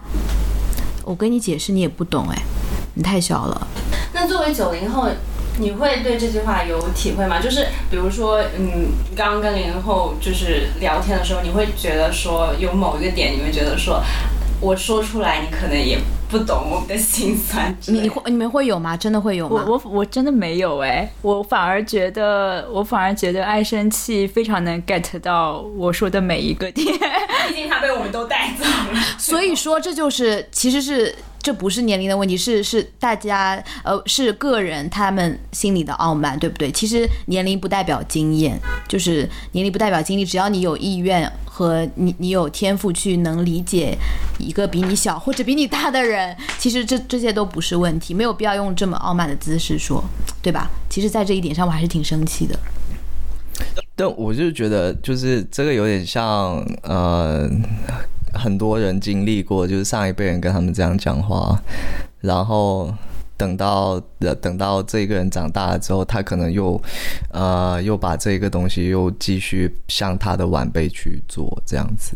我跟你解释你也不懂哎，你太小了。那作为九零后。你会对这句话有体会吗？就是比如说，嗯，刚刚跟零零后就是聊天的时候，你会觉得说有某一个点，你会觉得说，我说出来你可能也不懂我们的心酸。你会你们会有吗？真的会有吗？我我我真的没有哎，我反而觉得我反而觉得爱生气非常能 get 到我说的每一个点，毕竟他被我们都带走了。所以说这就是其实是。这不是年龄的问题，是是大家呃是个人他们心里的傲慢，对不对？其实年龄不代表经验，就是年龄不代表经历，只要你有意愿和你你有天赋去能理解一个比你小或者比你大的人，其实这这些都不是问题，没有必要用这么傲慢的姿势说，对吧？其实，在这一点上，我还是挺生气的。但我就觉得，就是这个有点像呃。很多人经历过，就是上一辈人跟他们这样讲话，然后等到等到这个人长大了之后，他可能又呃又把这个东西又继续向他的晚辈去做这样子，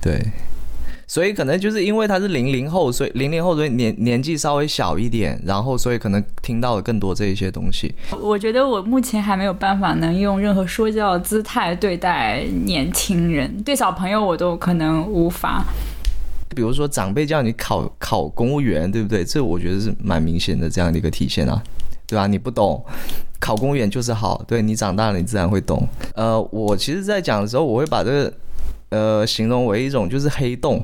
对。所以可能就是因为他是零零后，所以零零后所以年年纪稍微小一点，然后所以可能听到了更多这一些东西。我觉得我目前还没有办法能用任何说教的姿态对待年轻人，对小朋友我都可能无法。比如说长辈叫你考考公务员，对不对？这我觉得是蛮明显的这样的一个体现啊，对吧？你不懂，考公务员就是好，对你长大了你自然会懂。呃，我其实，在讲的时候，我会把这个呃形容为一种就是黑洞，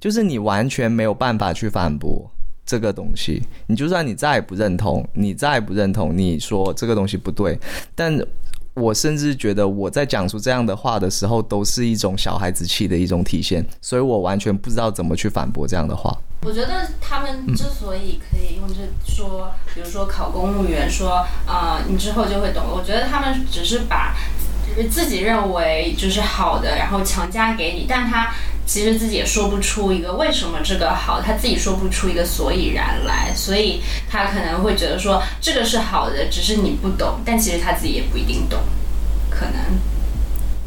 就是你完全没有办法去反驳。这个东西，你就算你再不认同，你再不认同，你说这个东西不对，但我甚至觉得我在讲出这样的话的时候，都是一种小孩子气的一种体现，所以我完全不知道怎么去反驳这样的话。我觉得他们之所以可以用这说，比如说考公务员，说啊，你之后就会懂。我觉得他们只是把自己认为就是好的，然后强加给你，但他。其实自己也说不出一个为什么这个好，他自己说不出一个所以然来，所以他可能会觉得说这个是好的，只是你不懂，但其实他自己也不一定懂，可能。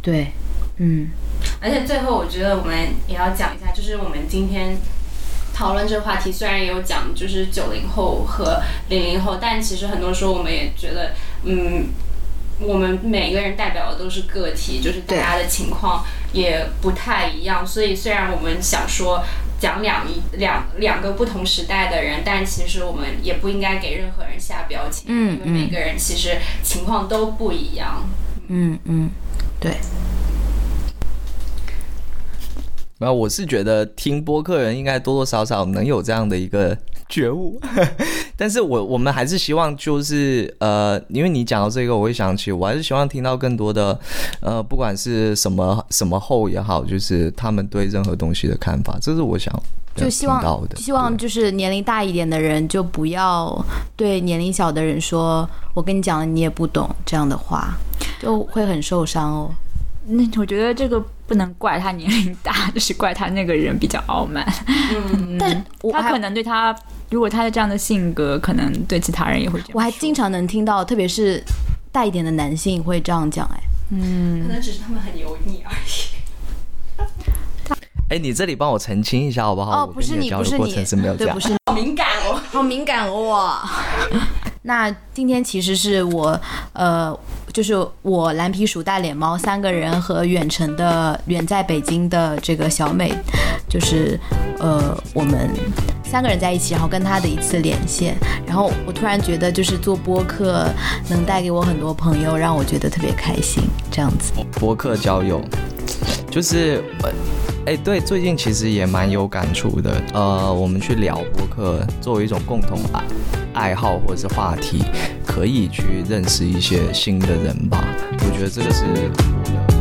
对，嗯。而且最后我觉得我们也要讲一下，就是我们今天讨论这个话题，虽然也有讲就是九零后和零零后，但其实很多时候我们也觉得，嗯。我们每个人代表的都是个体，就是大家的情况也不太一样，所以虽然我们想说讲两一两两个不同时代的人，但其实我们也不应该给任何人下标签，嗯，因为每个人其实情况都不一样。嗯嗯，对。那我是觉得听播客人应该多多少少能有这样的一个。觉悟，但是我我们还是希望就是呃，因为你讲到这个，我会想起，我还是希望听到更多的呃，不管是什么什么后也好，就是他们对任何东西的看法，这是我想就希望希望就是年龄大一点的人就不要对年龄小的人说，我跟你讲了你也不懂这样的话，就会很受伤哦。那我觉得这个不能怪他年龄大，就是怪他那个人比较傲慢。嗯，但他可能对他。如果他的这样的性格，可能对其他人也会这样。我还经常能听到，特别是大一点的男性会这样讲，哎，嗯，可能只是他们很油腻而已。哎，你这里帮我澄清一下好不好？哦，不是你，不是你，对，不是，好敏感哦，好敏感哦。那今天其实是我，呃，就是我蓝皮鼠大脸猫三个人和远程的远在北京的这个小美，就是呃我们。三个人在一起，然后跟他的一次连线，然后我突然觉得，就是做播客能带给我很多朋友，让我觉得特别开心。这样子，播客交友，就是哎，对，最近其实也蛮有感触的。呃，我们去聊播客，作为一种共同爱爱好或者是话题，可以去认识一些新的人吧。我觉得这个是。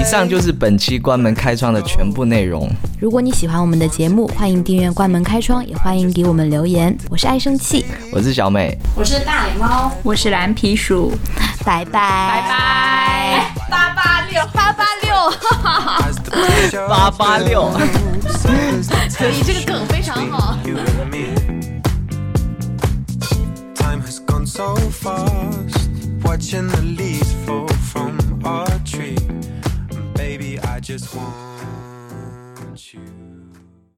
以上就是本期关门开窗的全部内容。如果你喜欢我们的节目，欢迎订阅关门开窗，也欢迎给我们留言。我是爱生气，我是小美，我是大脸猫，我是蓝皮鼠。拜拜。拜拜，八八六。八八六，八八六，可以，这个梗非常好。Just want you